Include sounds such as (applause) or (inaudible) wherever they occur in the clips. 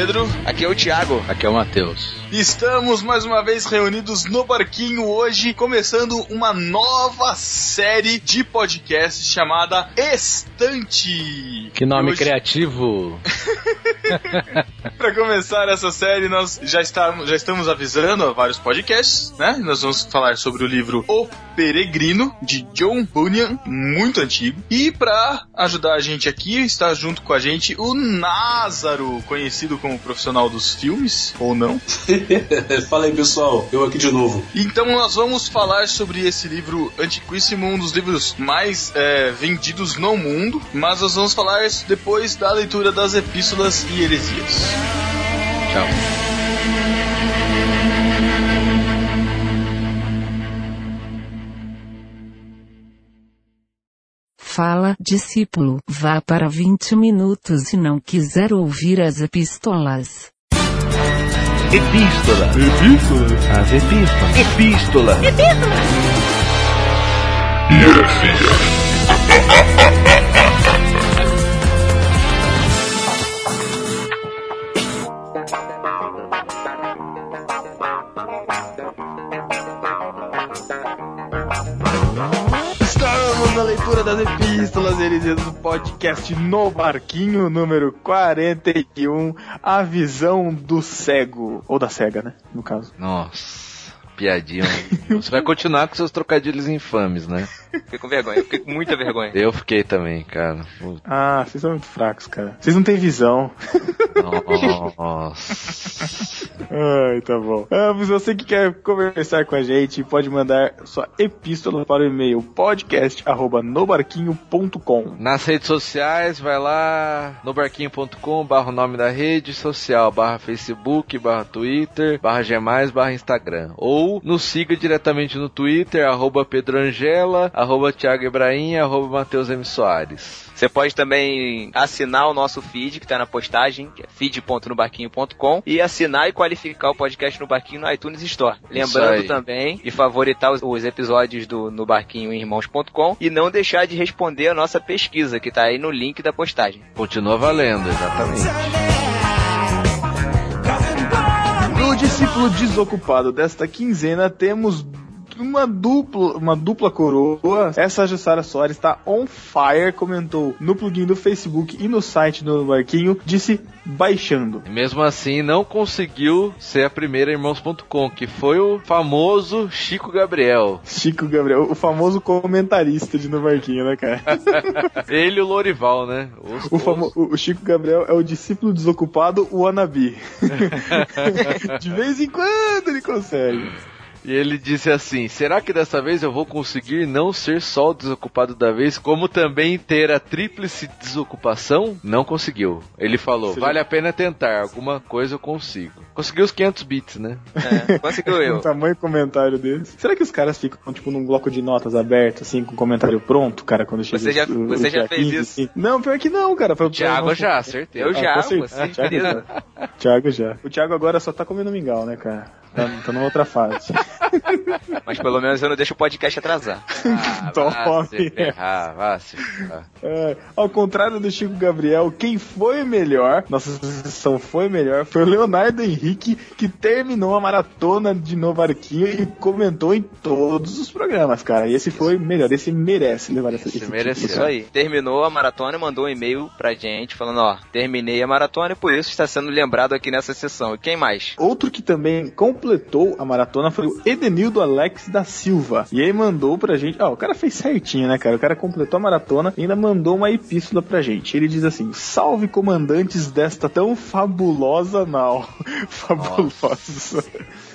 Pedro. Aqui é o Thiago. Aqui é o Matheus. Estamos mais uma vez reunidos no barquinho hoje, começando uma nova série de podcast chamada Estante. Que nome hoje... criativo! (laughs) (laughs) Para começar essa série, nós já estamos, já estamos avisando vários podcasts, né? Nós vamos falar sobre o livro O Peregrino, de John Bunyan, muito antigo. E para ajudar a gente aqui, está junto com a gente o Názaro, conhecido como profissional dos filmes, ou não? (laughs) Fala aí, pessoal. Eu aqui de novo. Então nós vamos falar sobre esse livro antiquíssimo, um dos livros mais é, vendidos no mundo. Mas nós vamos falar depois da leitura das epístolas e heresias. Tchau. Fala, discípulo, vá para 20 minutos se não quiser ouvir as epístolas. Epístola. Epístola. As epístolas. Epístola. Epístola. Estamos (laughs) na leitura das epístolas heresias do podcast No Barquinho, número 41, A Visão do Cego. Ou da Cega, né? No caso. Nossa, piadinha. Você vai continuar com seus trocadilhos infames, né? Fiquei com vergonha, eu fiquei com muita vergonha. Eu fiquei também, cara. Ah, vocês são muito fracos, cara. Vocês não têm visão. Nossa. Ai, tá bom. Ah, mas você que quer conversar com a gente, pode mandar sua epístola para o e-mail podcast@nobarquinho.com. Nas redes sociais, vai lá nobarquinho.com, barra o nome da rede social, barra Facebook, barra Twitter, barra Gmais, barra Instagram. Ou nos siga diretamente no Twitter, arroba Pedro Angela, arroba Thiago Ibrahim, arroba Matheus M. Soares. Você pode também assinar o nosso feed, que está na postagem, que é feed.nobarquinho.com, e assinar e qualificar o podcast no Barquinho no iTunes Store. Lembrando também de favoritar os, os episódios do No Barquinho em Irmãos.com e não deixar de responder a nossa pesquisa, que está aí no link da postagem. Continua valendo, exatamente. No discípulo desocupado desta quinzena, temos uma dupla, uma dupla coroa. Essa Jussara Soares está on fire, comentou no plugin do Facebook e no site do Barquinho, disse baixando. Mesmo assim, não conseguiu ser a primeira Irmãos.com, que foi o famoso Chico Gabriel. Chico Gabriel, o famoso comentarista de No Barquinho, né, cara? (laughs) Ele e o Lorival, né? Os, o, famo, o Chico Gabriel é o discípulo desocupado, o Anabi. (laughs) (laughs) de vez em quando ele consegue. E ele disse assim: será que dessa vez eu vou conseguir não ser só o desocupado da vez, como também ter a tríplice desocupação? Não conseguiu. Ele falou: vale a pena tentar, alguma coisa eu consigo. Conseguiu os 500 bits, né? É, conseguiu eu. o (laughs) tamanho comentário desse. Será que os caras ficam, tipo, num bloco de notas aberto, assim, com comentário pronto, cara, quando chega Você já, o, você o já fez 15, isso? Assim? Não, pior que não, cara. O Thiago já, certeza. Eu já, ah, com você. Thiago já. (laughs) Thiago já. O Thiago agora só tá comendo mingau, né, cara? Tá, tá numa outra fase. (laughs) Mas pelo menos eu não deixo o podcast atrasar. (laughs) Ah, se ferrar, vá se ferrar. É, ao contrário do Chico Gabriel, quem foi melhor, nossa sessão foi melhor, foi o Leonardo Henrique, que terminou a maratona de Arquinho e comentou em todos os programas, cara. E esse foi melhor, esse merece levar essa esse, esse merece título, isso aí. Terminou a maratona e mandou um e-mail pra gente falando, ó, terminei a maratona e por isso está sendo lembrado aqui nessa sessão. E quem mais? Outro que também completou a maratona foi o Edenildo Alex da Silva. E aí mandou pra gente. Ó, o cara fez certinho, né, cara? O cara completou a maratona e ainda mandou uma epístola pra gente. Ele diz assim: Salve comandantes desta tão fabulosa nau. (laughs) Fabulosa.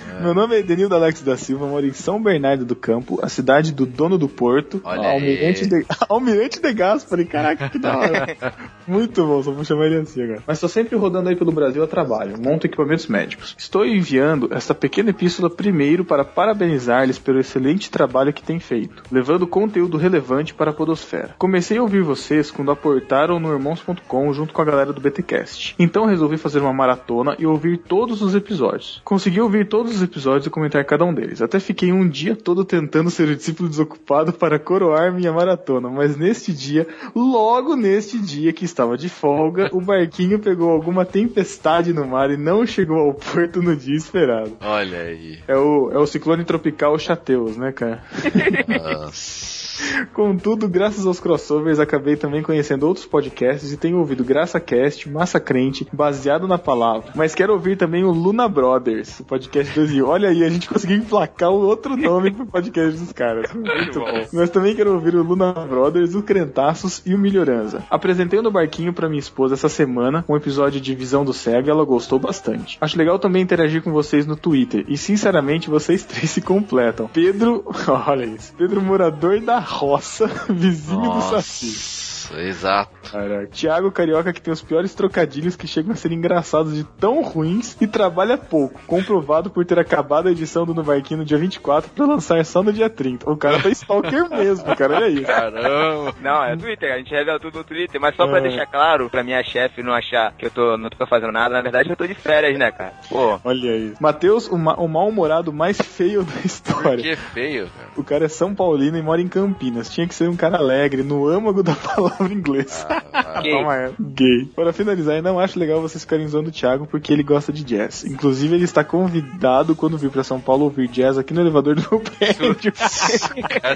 É. Meu nome é Edenildo Alex da Silva, moro em São Bernardo do Campo, a cidade do dono do porto. Olha (laughs) Almirante de, Almirante de Gaspari, caraca, que da hora. (laughs) Muito bom, só vou chamar ele assim agora. Mas tô sempre rodando aí pelo Brasil a trabalho, monto equipamentos médicos. Estou enviando esta pequena epístola primeiro para parabenizar-lhes pelo excelente trabalho que têm feito, levando conteúdo relevante para a podosfera. Comecei a ouvir vocês quando aportaram no irmãos.com junto com a galera do BTcast. Então resolvi fazer uma maratona e ouvir todos os episódios. Consegui ouvir todos os episódios e comentar cada um deles. Até fiquei um dia todo tentando ser o discípulo desocupado para coroar minha maratona, mas neste dia, logo neste dia que estava de folga, o barquinho pegou alguma tempestade no mar e não chegou ao porto no dia esperado. Olha aí. É o, é o ciclone tropical Chateus, né, cara? (laughs) Nossa. Contudo, graças aos crossovers, acabei também conhecendo outros podcasts e tenho ouvido GraçaCast, Massa Crente, baseado na palavra. Mas quero ouvir também o Luna Brothers, o podcast do Brasil. Olha aí, a gente conseguiu emplacar o outro nome pro podcast dos caras. Muito bom. Mas também quero ouvir o Luna Brothers, o Crentaços e o Melhorança. Apresentei no barquinho para minha esposa essa semana um episódio de Visão do Cego e ela gostou bastante. Acho legal também interagir com vocês no Twitter e sinceramente vocês três se completam. Pedro, (laughs) olha isso, Pedro morador da roça, (laughs) vizinho Nossa, do Saci. Exato. Caraca. Thiago Carioca que tem os piores trocadilhos que chegam a ser engraçados de tão ruins e trabalha pouco. Comprovado por ter acabado a edição do No Barquinho no dia 24 pra lançar só no dia 30. O cara tá stalker (laughs) mesmo, cara. Olha isso. Caramba. Não, é Twitter, a gente revela tudo no Twitter, mas só pra É. deixar claro, pra minha chefe não achar que eu tô, não tô fazendo nada, na verdade eu tô de férias, né, cara? Pô, Olha isso. Matheus, o, ma- o mal-humorado mais feio da história. Que feio, cara. O cara é São Paulino e mora em Campinas. Tinha que ser um cara alegre, no âmago da palavra inglês. Ah, (laughs) Gay. Toma. Gay. Para finalizar, eu não acho legal vocês ficarem zoando o Thiago porque ele gosta de jazz. Inclusive, ele está convidado quando vir para São Paulo ouvir jazz aqui no elevador do meu (laughs) prédio.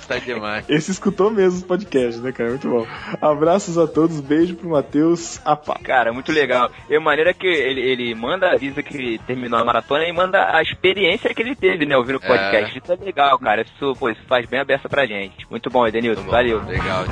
tá demais. Esse escutou mesmo os podcasts, né, cara? Muito bom. Abraços a todos, beijo pro Matheus. A pá. cara, muito legal. E a maneira que ele, ele manda, avisa que terminou a maratona e manda a experiência que ele teve, né, ouvindo o podcast. Isso é legal, cara. Isso, pô, isso faz bem a beça pra gente. Muito bom, Edenilson. Valeu. Legal.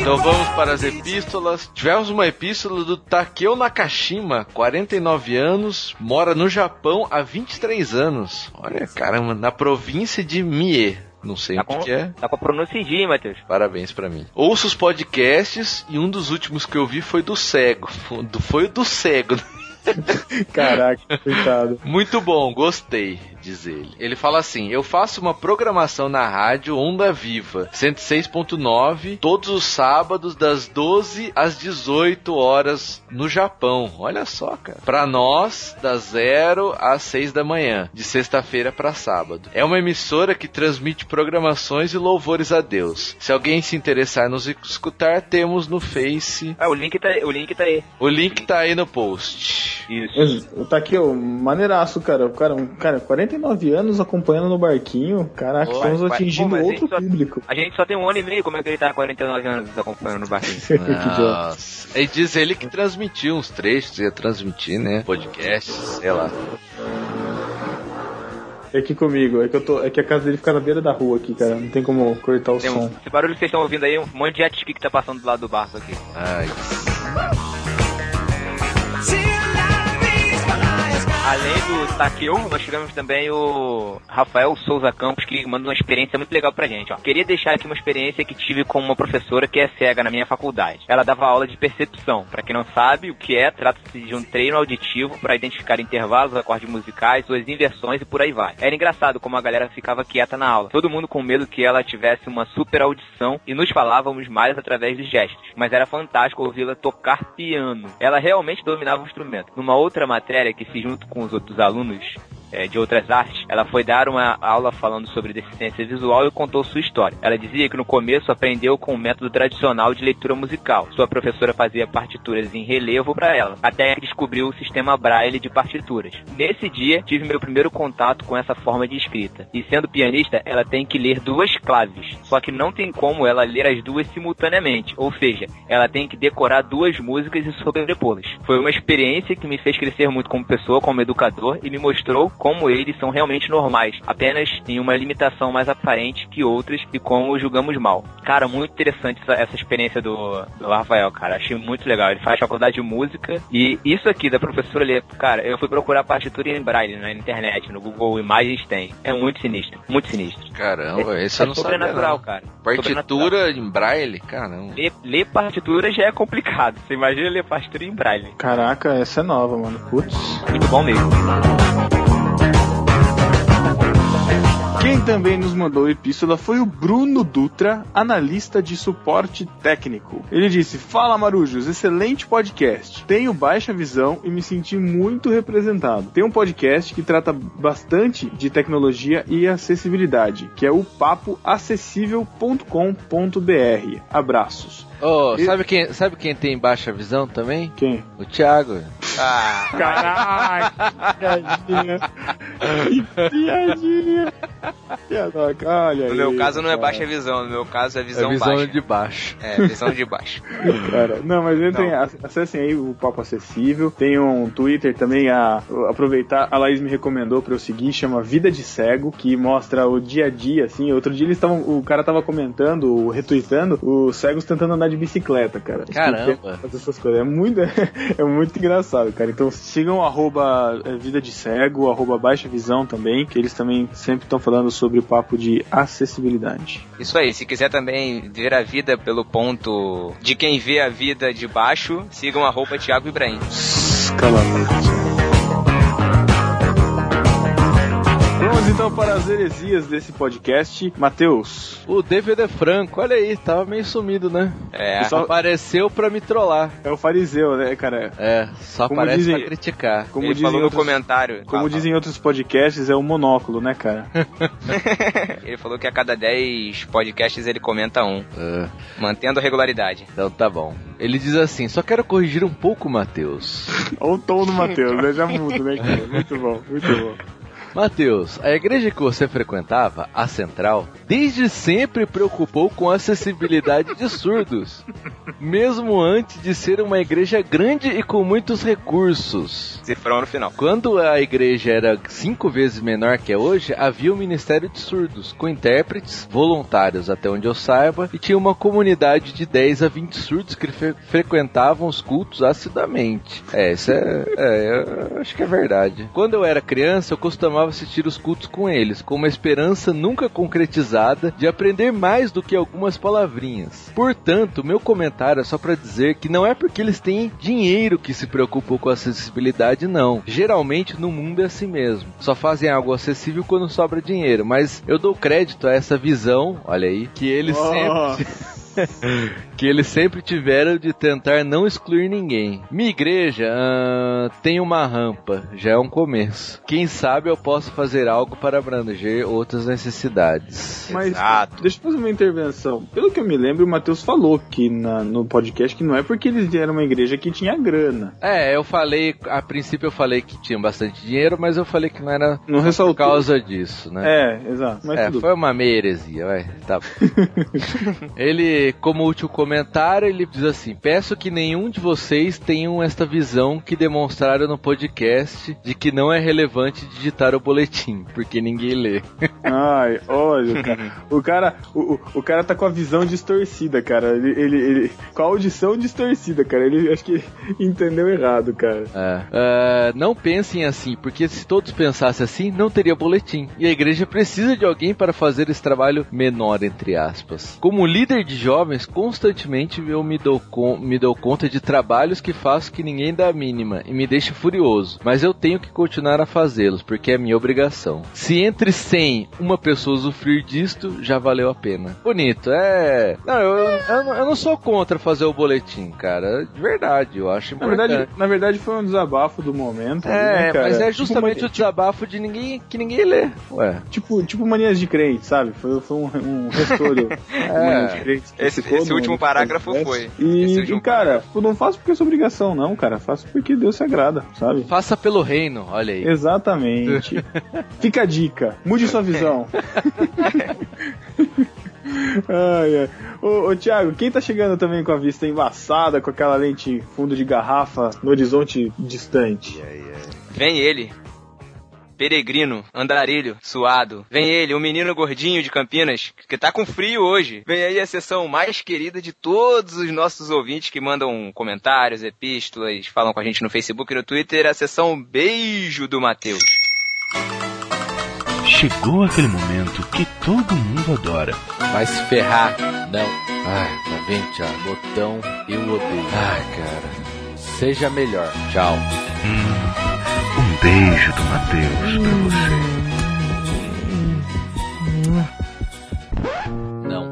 Então vamos para as epístolas. Tivemos uma epístola do Takeo Nakashima, 49 anos, mora no Japão há 23 anos. Olha, caramba, na província de Mie. Não sei Tá o que, com, que é. tá com a pronúncia em Matheus? Parabéns pra mim. Ouço os podcasts e um dos últimos que eu vi foi do cego. (laughs) Foi o do cego. (laughs) Caraca, coitado. Muito bom, gostei, diz ele. Ele fala assim: Eu faço uma programação na rádio Onda Viva 106.9 todos os sábados das 12 às 18 horas no Japão. Olha só, cara. Pra nós, das 0 às 6 da manhã, de sexta-feira pra sábado. É uma emissora que transmite programações e louvores a Deus. Se alguém se interessar em nos escutar, temos no Face. Ah, o link tá, o link tá aí. O link tá aí no post. Isso. Tá aqui, ó, maneiraço, cara. O cara, um cara, 49 anos acompanhando no barquinho. Caraca, Pô, estamos vai- atingindo pô, outro a gente só- público. A gente só tem um ano e meio, como é que ele tá há 49 anos acompanhando o barquinho? (laughs) Nossa. E diz ele que transmitiu uns trechos, ia transmitir, né? Podcast, sei lá. É aqui comigo, é que eu tô. É que a casa dele fica na beira da rua aqui, cara. Não tem como cortar o Tem um- som. esse barulho que vocês estão ouvindo aí, um monte de jet ski que tá passando do lado do barco aqui. Ai, Além do Takeo, nós tivemos também o Rafael Souza Campos, que manda uma experiência muito legal pra gente. Ó. Queria deixar aqui uma experiência que tive com uma professora que é cega na minha faculdade. Ela dava aula de percepção. Pra quem não sabe o que é, trata-se de um treino auditivo para identificar intervalos, acordes musicais, suas inversões e por aí vai. Era engraçado como a galera ficava quieta na aula. Todo mundo com medo que ela tivesse uma super audição e nos falávamos mais através dos gestos. Mas era fantástico ouvi-la tocar piano. Ela realmente dominava o instrumento. Numa outra matéria que fiz junto com os outros alunos é, de outras artes, ela foi dar uma aula falando sobre deficiência visual e contou sua história. Ela dizia que no começo aprendeu com o método tradicional de leitura musical. Sua professora fazia partituras em relevo para ela, até que descobriu o sistema Braille de partituras. Nesse dia, tive meu primeiro contato com essa forma de escrita. E sendo pianista, ela tem que ler duas claves, só que não tem como ela ler as duas simultaneamente, ou seja, ela tem que decorar duas músicas e sobrepô-las. Foi uma experiência que me fez crescer muito como pessoa, como educador e me mostrou como eles são realmente normais, apenas em uma limitação mais aparente que outras e como os julgamos mal. Cara, muito interessante essa, essa experiência do, do Rafael, cara. Achei muito legal. Ele faz faculdade de música e isso aqui da professora ler, cara, eu fui procurar partitura em braille na internet, no Google Imagens tem. É muito sinistro, muito sinistro. caramba, esse eu é não sabia. sobrenatural, Não. cara. Partitura em braille? Caramba. Ler, ler partitura já é complicado. Você imagina ler partitura em braille. Caraca, essa é nova, mano. Putz. Muito bom mesmo. Quem também nos mandou epístola foi o Bruno Dutra, analista de suporte técnico. Ele disse: Fala Marujos, excelente podcast. Tenho baixa visão e me senti muito representado. Tem um podcast que trata bastante de tecnologia e acessibilidade, que é o papoacessível.com.br. Abraços. Oh, e... sabe, quem, sabe quem tem baixa visão também? Quem? O Thiago. Ah. Caralho! piadinha! (laughs) Piadinha! Olha no meu caso não é baixa visão, no meu caso é visão, é visão baixa. de baixo. É, visão de baixo. (laughs) Cara, não, mas entrem, acessem aí o Papo Acessível. Tem um Twitter também, a, aproveitar, a Laís me recomendou pra eu seguir, chama Vida de Cego, que mostra o dia a dia, assim. Outro dia eles estavam, o cara tava comentando, retweetando, os cegos tentando andar de bicicleta, cara. Caramba! Fazer essas coisas. É muito, (laughs) é muito engraçado, cara. Então sigam arroba é, Vida de Cego, arroba Baixa Visão também, que eles também sempre estão falando sobre o papo de acessibilidade. Isso aí, se quiser também ver a vida pelo ponto de quem vê a vida de baixo, sigam arroba Thiago Ibrahim. Cala então para as heresias desse podcast. Matheus. O DVD Franco, olha aí, tava meio sumido, né? É. Só apareceu pra me trollar. É o fariseu, né, cara? É, só como aparece dizem, pra criticar. Como Ele falou outros, no comentário. Como dizem outros podcasts, é o monóculo, né, cara? (laughs) (laughs) ele falou que a cada 10 podcasts ele comenta um. É. Mantendo a regularidade. Então tá bom. Ele diz assim, só quero corrigir um pouco, Matheus. (laughs) Olha o tom do Matheus, né? Já mudo, né, cara? Muito bom, muito bom. Mateus, a igreja que você frequentava, a Central, desde sempre preocupou com a acessibilidade de surdos, mesmo antes de ser uma igreja grande e com muitos recursos. Cifrão no final. Quando a igreja era cinco vezes menor que é hoje, havia o um Ministério de Surdos, com intérpretes, voluntários até onde eu saiba, e tinha uma comunidade de 10 a 20 surdos que fre frequentavam os cultos assiduamente. É, isso é, é, acho que é verdade. Quando eu era criança, eu costumava costumava assistir os cultos com eles, com uma esperança nunca concretizada de aprender mais do que algumas palavrinhas. Portanto, meu comentário é só para dizer que não é porque eles têm dinheiro que se preocupam com a acessibilidade, não. Geralmente no mundo é assim mesmo. Só fazem algo acessível quando sobra dinheiro, mas eu dou crédito a essa visão, olha aí, que eles oh. sempre (laughs) (laughs) que eles sempre tiveram de tentar não excluir ninguém. Minha igreja uh, tem uma rampa, já é um começo. Quem sabe eu posso fazer algo para abranger outras necessidades. Mas Exato. deixa eu fazer uma intervenção. Pelo que eu me lembro, o Matheus falou que na, no podcast que não é porque eles eram uma igreja que tinha grana. É, eu falei, a princípio eu falei que tinha bastante dinheiro, mas eu falei que não era não por causa disso, né? É, exato. Mas é, foi uma meia heresia, vai. Tá. (laughs) ele como último comentário, ele diz assim: Peço que nenhum de vocês tenham esta visão que demonstraram no podcast de que não é relevante digitar o boletim, porque ninguém lê. (laughs) Ai, olha, cara. O cara, o, o cara tá com a visão distorcida, cara. Ele, ele, ele, com a audição distorcida, cara. Ele acho que (laughs) entendeu errado, cara. É. Uh, não pensem assim, porque se todos pensassem assim, não teria boletim. E a igreja precisa de alguém para fazer esse trabalho menor, entre aspas. Como líder de jovens, constantemente eu me dou, com, me dou conta de trabalhos que faço que ninguém dá a mínima e me deixa furioso. Mas eu tenho que continuar a fazê-los, porque é minha obrigação. Se entre 100 uma pessoa usufruir disto, já valeu a pena. Bonito, é. Não, eu, eu, eu não sou contra fazer o boletim, cara. De verdade, eu acho importante. Na verdade, na verdade foi um desabafo do momento. É, né, mas é tipo justamente tipo, o desabafo de ninguém que ninguém lê. Ué. Tipo, tipo manias de crente, sabe? Foi, foi um, um restolho. é. (laughs) Esse, esse último parágrafo foi. E, e cara, parágrafo. não faço porque é sua obrigação, não, cara. Faço porque Deus se agrada, sabe? Faça pelo reino, olha aí. Exatamente. (laughs) Fica a dica. Mude sua visão. (laughs) ai, ai. Ô, ô Thiago, quem tá chegando também com a vista embaçada, com aquela lente fundo de garrafa no horizonte distante? Vem ele, peregrino, andarilho, suado. Vem ele, o um menino gordinho de Campinas, que tá com frio hoje. Vem aí a sessão mais querida de todos os nossos ouvintes que mandam comentários, epístolas, falam com a gente no Facebook e no Twitter, a sessão Beijo do Matheus. Chegou aquele momento que todo mundo adora. Vai se ferrar. Não. Ai, tá vendo, Thiago? Botão eu odeio. Ai, cara. Seja melhor. Tchau. Hum beijo do Matheus pra hum. você. Não.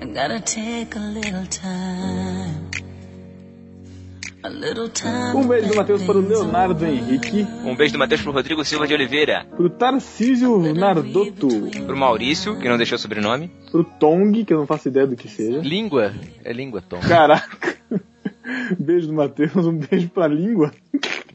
I gotta take a little time. Um beijo do Matheus para o Leonardo Henrique. Um beijo do Matheus para o Rodrigo Silva de Oliveira. Para o Tarcísio Nardoto. Para o Maurício, que não deixou sobrenome. Para o Tong, que eu não faço ideia do que seja. Língua? É língua, Tong. Caraca. (laughs) Beijo do Matheus, um beijo para a língua.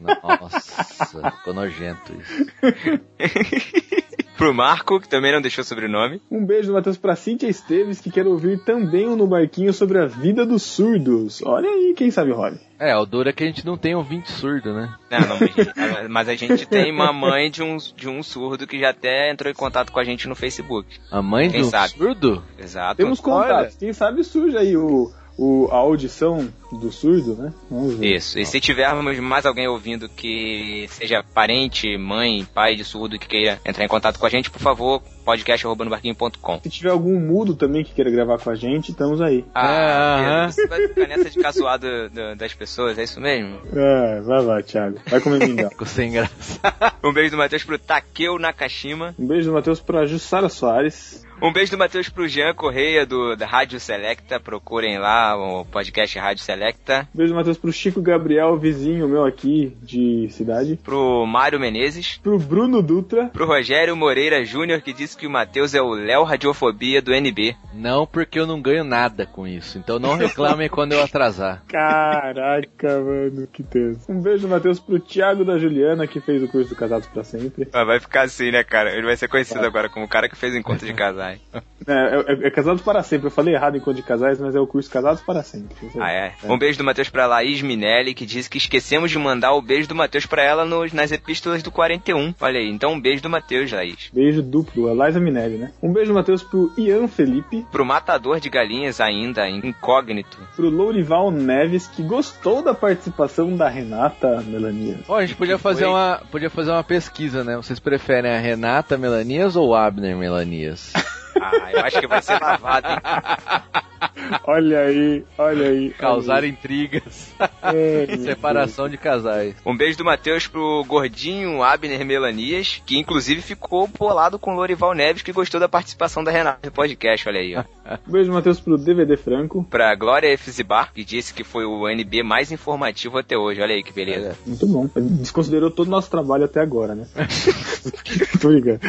Nossa, ficou nojento isso. (laughs) Pro Marco, que também não deixou sobrenome. Um beijo do Matheus pra Cíntia Esteves, que quer ouvir também um no barquinho sobre a vida dos surdos. Olha aí, quem sabe rola. É, o duro é que a gente não tem ouvinte surdo, né? Não, não, (laughs) mas- a gente tem uma mãe de um, de um surdo que já até entrou em contato com a gente no Facebook. A mãe Quem do sabe? surdo? Exato. Temos contatos, quem sabe surge aí o, o, a audição do surdo, né? Vamos ver. Isso. E se tivermos mais alguém ouvindo que seja parente, mãe, pai de surdo que queira entrar em contato com a gente, por favor, podcast.barquinho.com. Se tiver algum mudo também que queira gravar com a gente, estamos aí. Ah. Pedro, você vai ficar nessa de ficar zoado do- das pessoas, é isso mesmo? É, vai lá, Thiago. Vai comer mingau. (laughs) Ficou sem graça. Um beijo do Matheus pro Takeo Nakashima. Um beijo do Matheus pra Jussara Soares. Um beijo do Matheus pro Jean Correia, do, da Rádio Selecta. Procurem lá o podcast Rádio Selecta. Um beijo do Matheus pro Chico Gabriel, vizinho meu aqui de cidade. Pro Mário Menezes. Pro Bruno Dutra. Pro Rogério Moreira Júnior, que disse que o Matheus é o Léo Radiofobia do NB. Não, porque eu não ganho nada com isso. Então não reclamem (laughs) quando eu atrasar. Caraca, mano, que tenso. Um beijo do Matheus pro Thiago da Juliana, que fez o curso do Casados pra Sempre. Ah, vai ficar assim, né, cara? Ele vai ser conhecido agora como o cara que fez o encontro de casais. (laughs) É, é, é Casados para Sempre. Eu falei errado enquanto de casais, mas é o curso Casados para Sempre. Ah, é? Um beijo do Matheus pra Laís Minelli, que disse que esquecemos de mandar o beijo do Matheus pra ela nos, nas epístolas do 41. Olha aí, então um beijo do Matheus, Laís. Beijo duplo, a Liza Minelli, né? Um beijo do Matheus pro Ian Felipe, Pro matador de galinhas ainda, incógnito. pro Lourival Neves, que gostou da participação da Renata Melania. Ó, a gente podia fazer foi? uma, podia fazer uma pesquisa, né? Vocês preferem a Renata Melanias ou o Abner Melanias? (laughs) Ah, eu acho que vai ser lavado, hein? (laughs) Olha aí, olha aí. Causar intrigas. É, Separação de casais. Um beijo do Matheus pro gordinho Abner Melanias, que inclusive ficou bolado com o Lorival Neves, que gostou da participação da Renata no podcast, olha aí, ó. Um (laughs) beijo do Matheus pro DVD Franco. Pra Glória Fzibar, que disse que foi o NB mais informativo até hoje, olha aí que beleza. Muito bom. Desconsiderou todo o nosso trabalho até agora, né? (laughs) Tô ligado.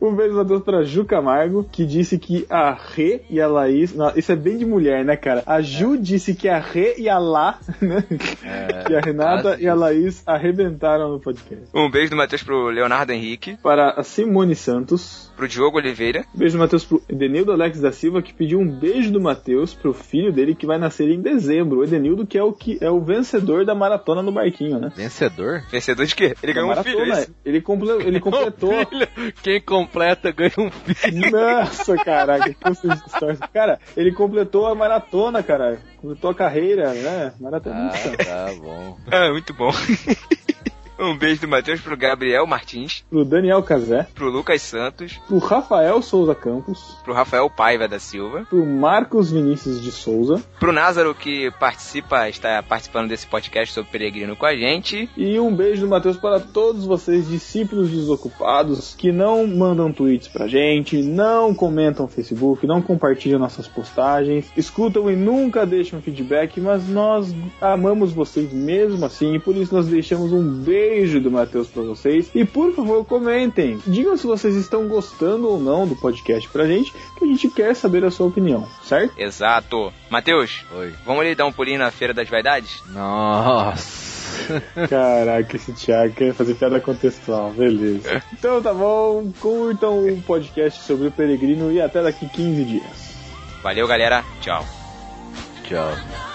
Um beijo do Matheus pra Ju Camargo, que disse que a Rê e a Laís. Não, isso é bem de mulher, né, cara? A Ju disse que a Rê e a Lá, né? que a Renata quase e a. Laís arrebentaram no podcast. Um beijo do Matheus pro Leonardo Henrique, Para a Simone Santos. Pro Diogo Oliveira, Beijo do Matheus pro Edenildo Alex da Silva, que pediu um beijo do Matheus pro filho dele que vai nascer em dezembro. O Edenildo, que é o que é o vencedor da maratona no barquinho, né? Vencedor? vencedor de quê? Ele ganhou um filho, é isso? ele, comple- ele (laughs) completou. Filho, Quem completa ganha um filho. Nossa, caraca, que. Cara, ele completou a maratona, cara. Completou a carreira, né? Ah, Maratonista. tá bom. Ah, (laughs) muito bom. (laughs) um beijo do Matheus pro Gabriel Martins, Pro Daniel Cazé, pro Lucas Santos, pro Rafael Souza Campos, pro Rafael Paiva da Silva, pro Marcos Vinícius de Souza. pro Názaro que participa, está participando desse podcast sobre peregrino com a gente, e um beijo do Matheus para todos vocês, discípulos desocupados, que não mandam tweets pra gente, não comentam no Facebook, não compartilham nossas postagens, escutam e nunca deixam feedback, mas nós amamos vocês mesmo assim, e por isso nós deixamos um beijo do Matheus pra vocês. E por favor, comentem. Digam se vocês estão gostando ou não do podcast pra gente, que a gente quer saber a sua opinião, certo? exato. Matheus, Oi. vamos ali dar um pulinho na Feira das Vaidades? Nossa. (laughs) Caraca, esse Thiago quer fazer piada contextual, beleza. (laughs) Então tá bom, curtam o podcast sobre o peregrino e até daqui 15 dias. Valeu, galera. Tchau. Tchau.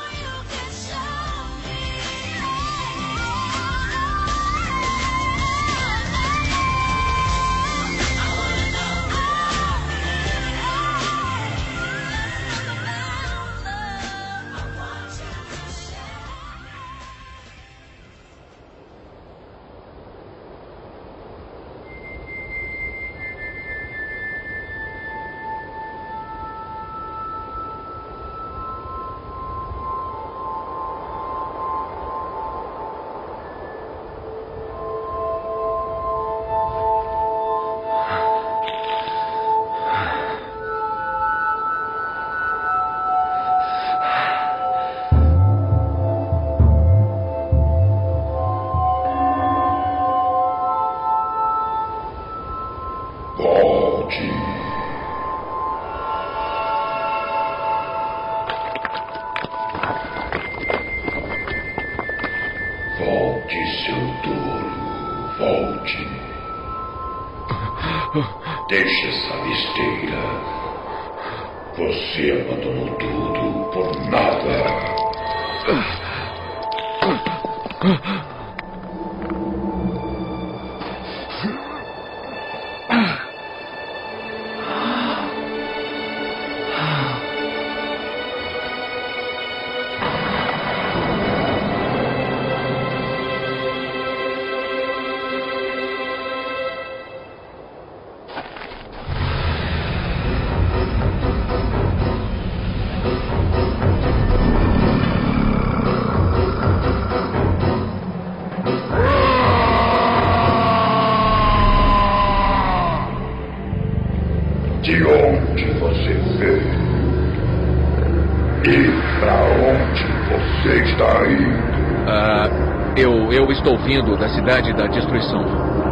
Vindo da cidade da destruição.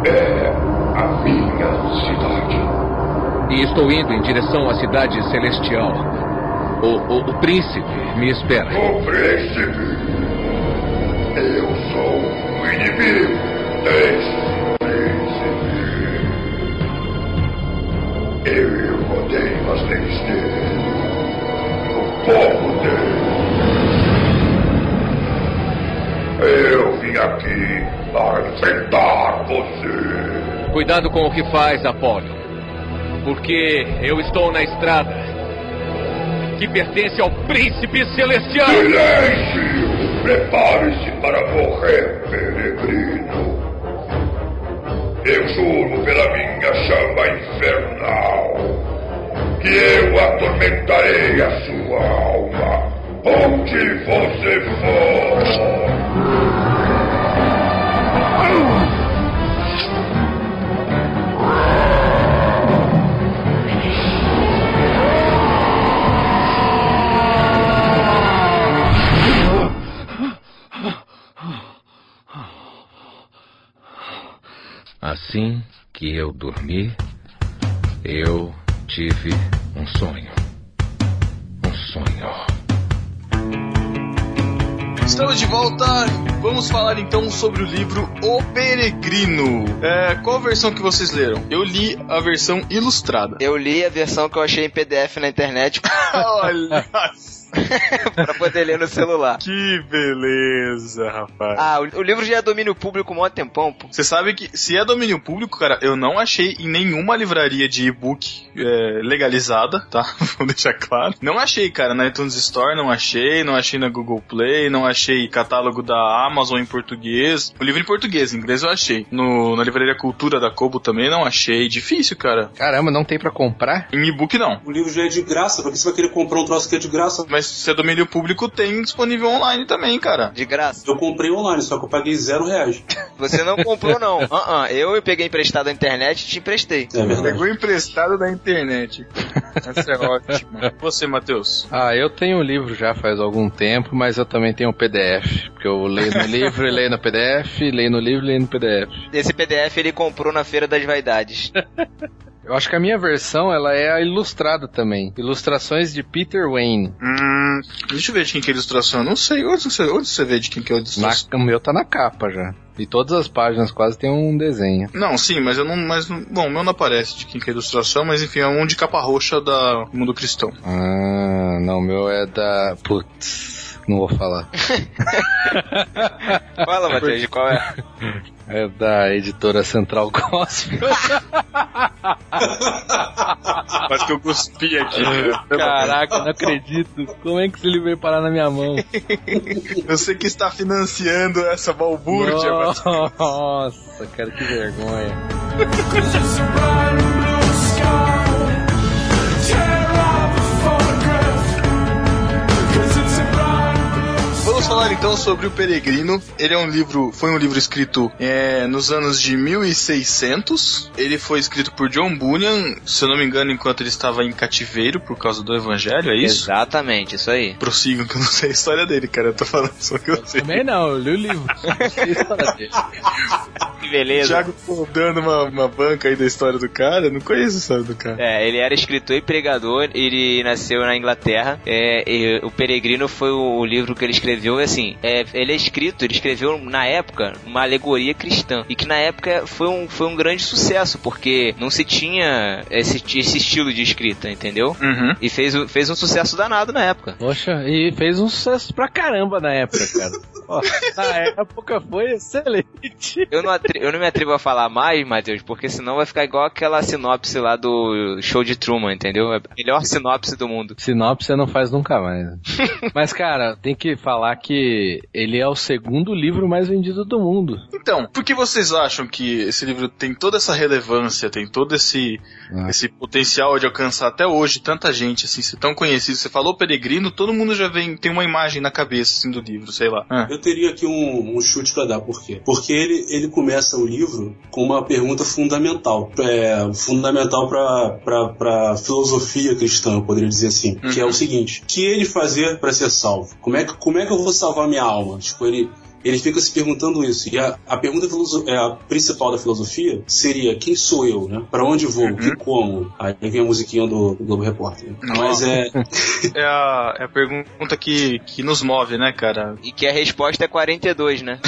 É a minha cidade. E estou indo em direção à cidade celestial. O, o, o príncipe me espera. O príncipe. Eu sou o inimigo desse príncipe. Eu odeio as leis dele. O povo dele. Eu vim aqui para enfrentar você. Cuidado com o que faz, Apolo. Porque eu estou na estrada que pertence ao príncipe celestial. Silêncio! Prepare-se para morrer, peregrino. Eu juro pela minha chama infernal que eu atormentarei a sua alma onde você for. Assim que eu dormi, eu tive um sonho. Um sonho. Estamos de volta. Vamos falar então sobre o livro O Peregrino. É, qual versão que vocês leram? Eu li a versão ilustrada. Eu li a versão que eu achei em PDF na internet (laughs) Olha (laughs) pra poder ler no celular. que beleza, rapaz. Ah, o, o livro já é domínio público há um tempão, pô. Você sabe que se é domínio público, cara, eu não achei em nenhuma livraria de e-book é, legalizada, tá? (laughs) Vou deixar claro. Não achei, cara, na iTunes Store, não achei, não achei na Google Play, não achei catálogo da Amazon em português. O livro em português, em inglês eu achei. No, na livraria Cultura da Kobo também não achei. Difícil, cara. Caramba, não tem pra comprar? Em e-book não. O livro já é de graça, pra que você vai querer comprar um troço que é de graça? Mas se é domínio público, tem disponível online também, cara. De graça. Eu comprei online, só que eu paguei zero reais. (laughs) Você não comprou, não. (laughs) Ah, ah, eu peguei emprestado na internet e te emprestei. É verdade. Pegou emprestado da internet. Essa é ótima. (laughs) Você, Matheus? Ah, eu tenho o livro já faz algum tempo, mas eu também tenho o PDF. Porque eu leio no livro e leio no PDF, leio no livro e leio no PDF. Esse PDF ele comprou na Feira das Vaidades. Eu acho que a minha versão, ela é a ilustrada também. Ilustrações de Peter Wayne. Hum, deixa eu ver de quem que é a ilustração. Eu não sei. Onde você, onde você vê de quem que é a Na, ilustração? o meu tá na capa já. E todas as páginas quase tem um desenho. Não, sim, mas eu não. Mas, não- bom, o meu não aparece de quem que é a ilustração, mas enfim, é um de capa roxa da Mundo Cristão. Ah, não, o meu é da. Putz, não vou falar. (laughs) Fala, Matheus, de qual é? É da editora Central Gospel. Mas que eu cuspi aqui. Caraca, não acredito. Como é que esse livro veio parar na minha mão? Você que está financiando essa balbúrdia, mas- Nossa, cara, que vergonha. Vamos falar então sobre o Peregrino. Ele é um livro, foi um livro escrito é, nos anos de 1600. Ele foi escrito por John Bunyan, se eu não me engano, enquanto ele estava em cativeiro por causa do Evangelho, é isso? Exatamente, isso aí. Prossigam que eu não sei a história dele, cara. Eu tô falando só que eu sei. Também não, eu li o livro. (laughs) Que beleza. Thiago dando uma, uma banca aí da história do cara. Eu não conheço a história do cara. É, ele era escritor e pregador, ele nasceu na Inglaterra. É, e o Peregrino foi o, o livro que ele escreveu, assim, é, ele é escrito, ele escreveu na época uma alegoria cristã. E que na época foi um, foi um grande sucesso, porque não se tinha esse, esse estilo de escrita, entendeu? Uhum. E fez, um- fez um sucesso danado na época. Poxa, e fez um sucesso pra caramba na época, cara. Ó, na (laughs) época foi excelente. Eu não, eu não me atrevo a falar mais, Matheus, porque senão vai ficar igual aquela sinopse lá do show de Truman, entendeu? É a melhor sinopse do mundo. Sinopse você não faz nunca mais. (laughs) Mas, cara, tem que falar que ele é o segundo livro mais vendido do mundo. Então, por que vocês acham que esse livro tem toda essa relevância, tem todo esse, Ah. esse potencial de alcançar até hoje tanta gente, assim, ser tão conhecido? Você falou Peregrino, todo mundo já vem, tem uma imagem na cabeça, assim, do livro, sei lá. Ah. Eu teria aqui um, um chute pra dar, por quê? Porque ele, ele começa o livro com uma pergunta fundamental. É, fundamental pra, pra, pra filosofia cristã, eu poderia dizer assim. Que é o seguinte: que ele fazer pra ser salvo? Como é, que, como é que eu vou salvar minha alma? Tipo, ele. Ele fica se perguntando isso. E a, a pergunta é, a principal da filosofia seria: quem sou eu, né? Pra onde vou? Que como? Aí vem a musiquinha do, do Globo Repórter. Mas é. (laughs) É a, é a pergunta que, que nos move, né, cara? E que a resposta é 42, né?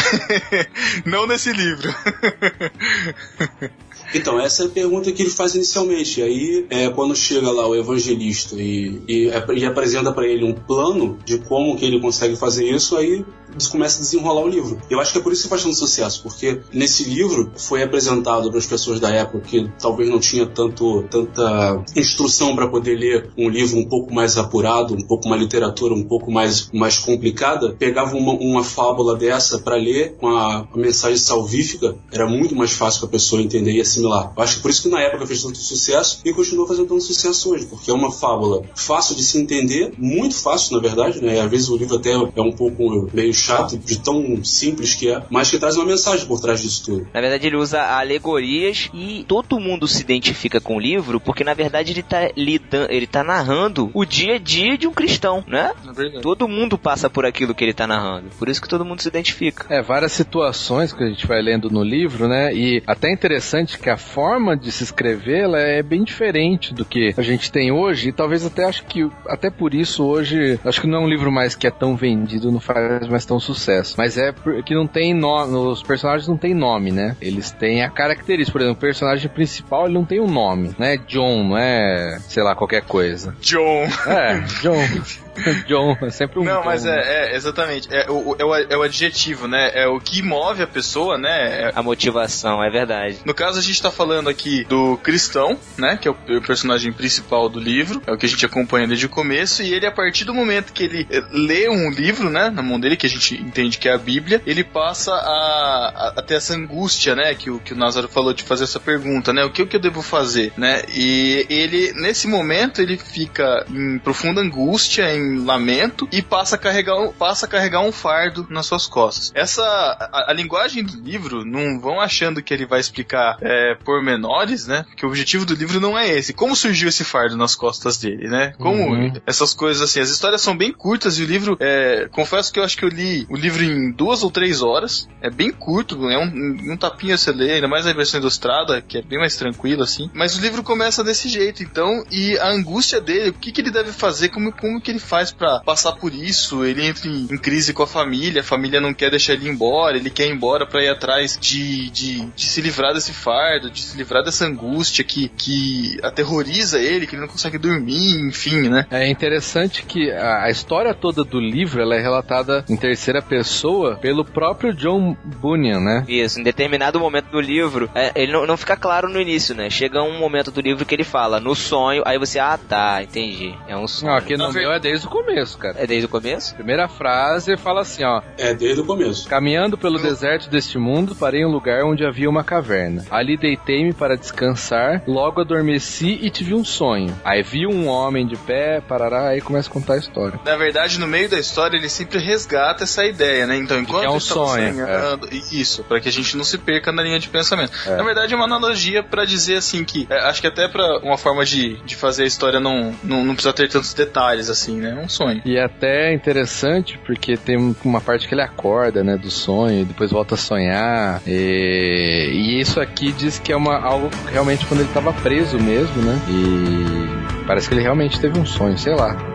(laughs) Não nesse livro. (laughs) Então, essa é a pergunta que ele faz inicialmente. E aí, é, quando chega lá o evangelista e, e, e apresenta para ele um plano de como que ele consegue fazer isso, aí começa a desenrolar o livro. Eu acho que é por isso que faz tanto sucesso, porque nesse livro foi apresentado para as pessoas da época que talvez não tinha tanto, tanta instrução para poder ler um livro um pouco mais apurado, um pouco uma literatura um pouco mais, mais complicada, pegava uma, uma fábula dessa para ler com a, a mensagem salvífica, era muito mais fácil para a pessoa entender e assimilar. Eu acho que por isso que na época fez tanto sucesso e continua fazendo tanto sucesso hoje, porque é uma fábula fácil de se entender, muito fácil na verdade, né? Às vezes o livro até é um pouco meio chato de tão simples que é, mas que traz uma mensagem por trás disso tudo. Na verdade, ele usa alegorias e todo mundo se identifica com o livro, porque na verdade ele tá lidando, ele tá narrando o dia a dia de um cristão, né? É verdade. Todo mundo passa por aquilo que ele tá narrando. Por isso que todo mundo se identifica. É, várias situações que a gente vai lendo no livro, né? E até interessante que a forma de se escrever ela é bem diferente do que a gente tem hoje. E talvez até acho que até por isso hoje acho que não é um livro mais que é tão vendido, não faz mais tão sucesso. Mas é porque não tem nome, os personagens não têm nome, né? Eles têm a característica. Por exemplo, o personagem principal ele não tem um nome, né? John, não é, sei lá, qualquer coisa. John. É, John. (laughs) (laughs) John, é sempre um Não, John, mas né? é, é, exatamente. É o, é, o, é o adjetivo, né? É o que move a pessoa, né? É- A motivação, é verdade. no caso, a gente tá falando aqui do cristão, né? Que é o, o personagem principal do livro. É o que a gente acompanha desde o começo. E ele, a partir do momento que ele eh, lê um livro, né? Na mão dele, que a gente entende que é a Bíblia, ele passa a, a, a ter essa angústia, né? Que o, que o Názaro falou de fazer essa pergunta, né? O que, o que eu devo fazer, né? E ele, nesse momento, ele fica em profunda angústia, em lamento e passa a carregar, um- passa a carregar um fardo nas suas costas. Essa a, a linguagem do livro não vão achando que ele vai explicar é, pormenores, né? Porque o objetivo do livro não é esse. Como surgiu esse fardo nas costas dele, né? Como Uhum. essas coisas assim. As histórias são bem curtas e o livro, é, confesso que eu acho que eu li o livro em duas ou três horas. É bem curto, é um, um tapinha você lê, ainda mais a versão ilustrada, que é bem mais tranquilo assim. Mas o livro começa desse jeito, então, e a angústia dele, o que, que ele deve fazer, como, como que ele faz pra passar por isso? Ele entra em, em crise com a família, a família não quer deixar ele ir embora, ele quer ir embora pra ir atrás de, de, de se livrar desse fardo, de se livrar dessa angústia que, que aterroriza ele, que ele não consegue dormir, enfim, né? É interessante que a, a história toda do livro ela é relatada em terceira pessoa pelo próprio John Bunyan, né? Isso, em determinado momento do livro, é, ele não, não fica claro no início, né? Chega um momento do livro que ele fala, no sonho, aí você, ah tá, entendi. É um sonho. Não, aqui no meu é desde o começo, cara. É desde o começo? Primeira frase fala assim, ó. É desde o começo. Caminhando pelo deserto deste mundo, parei em um lugar onde havia uma caverna. Ali deitei-me para descansar, logo adormeci e tive um sonho. Aí vi um homem de pé, parará, aí começa a contar a história. Na verdade, no meio da história, ele sempre resgata essa ideia, né? Então, enquanto que é um tava sonho, sonhando, isso, para que a gente não se perca na linha de pensamento. É. Na verdade, é uma analogia pra dizer assim que, é, acho que até pra uma forma de, de fazer a história não, não, não precisa ter tantos detalhes assim, né? É um sonho. E é até interessante porque tem uma parte que ele acorda, né, do sonho, e depois volta a sonhar. E, e isso aqui diz que é uma, algo realmente quando ele estava preso mesmo, né? E parece que ele realmente teve um sonho, sei lá.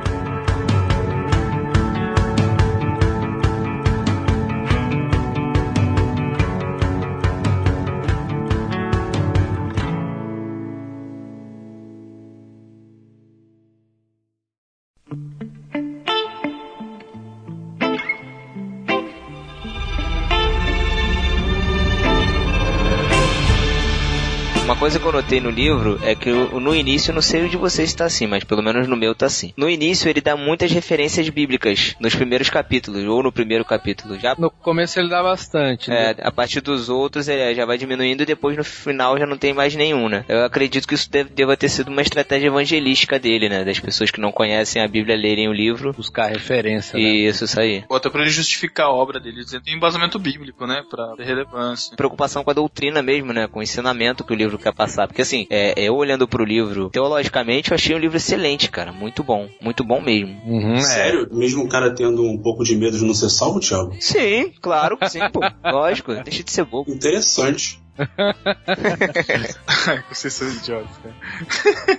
Notei no livro é que eu- no início, não sei o de vocês está assim, mas pelo menos no meu tá assim. No início ele dá muitas referências bíblicas nos primeiros capítulos, ou no primeiro capítulo. Já No começo ele dá bastante, né? é, a partir dos outros ele já vai diminuindo e depois no final já não tem mais nenhum, né? Eu acredito que isso deve, deva ter sido uma estratégia evangelística dele, né? Das pessoas que não conhecem a Bíblia lerem o livro. Buscar referência, né? E isso, isso aí. Ou até pra ele justificar a obra dele, dizendo que tem embasamento bíblico, né? Pra ter relevância. preocupação com a doutrina mesmo, né? Com o ensinamento que o livro quer passar. Porque assim, é, eu olhando pro livro, teologicamente, eu achei um livro excelente, cara. Muito bom. Muito bom mesmo. Uhum, é. Sério? Mesmo o cara tendo um pouco de medo de não ser salvo, Thiago? Sim, claro sim, pô. (laughs) Lógico, deixa de ser bobo. Interessante. (laughs) Vocês são idiotas, cara.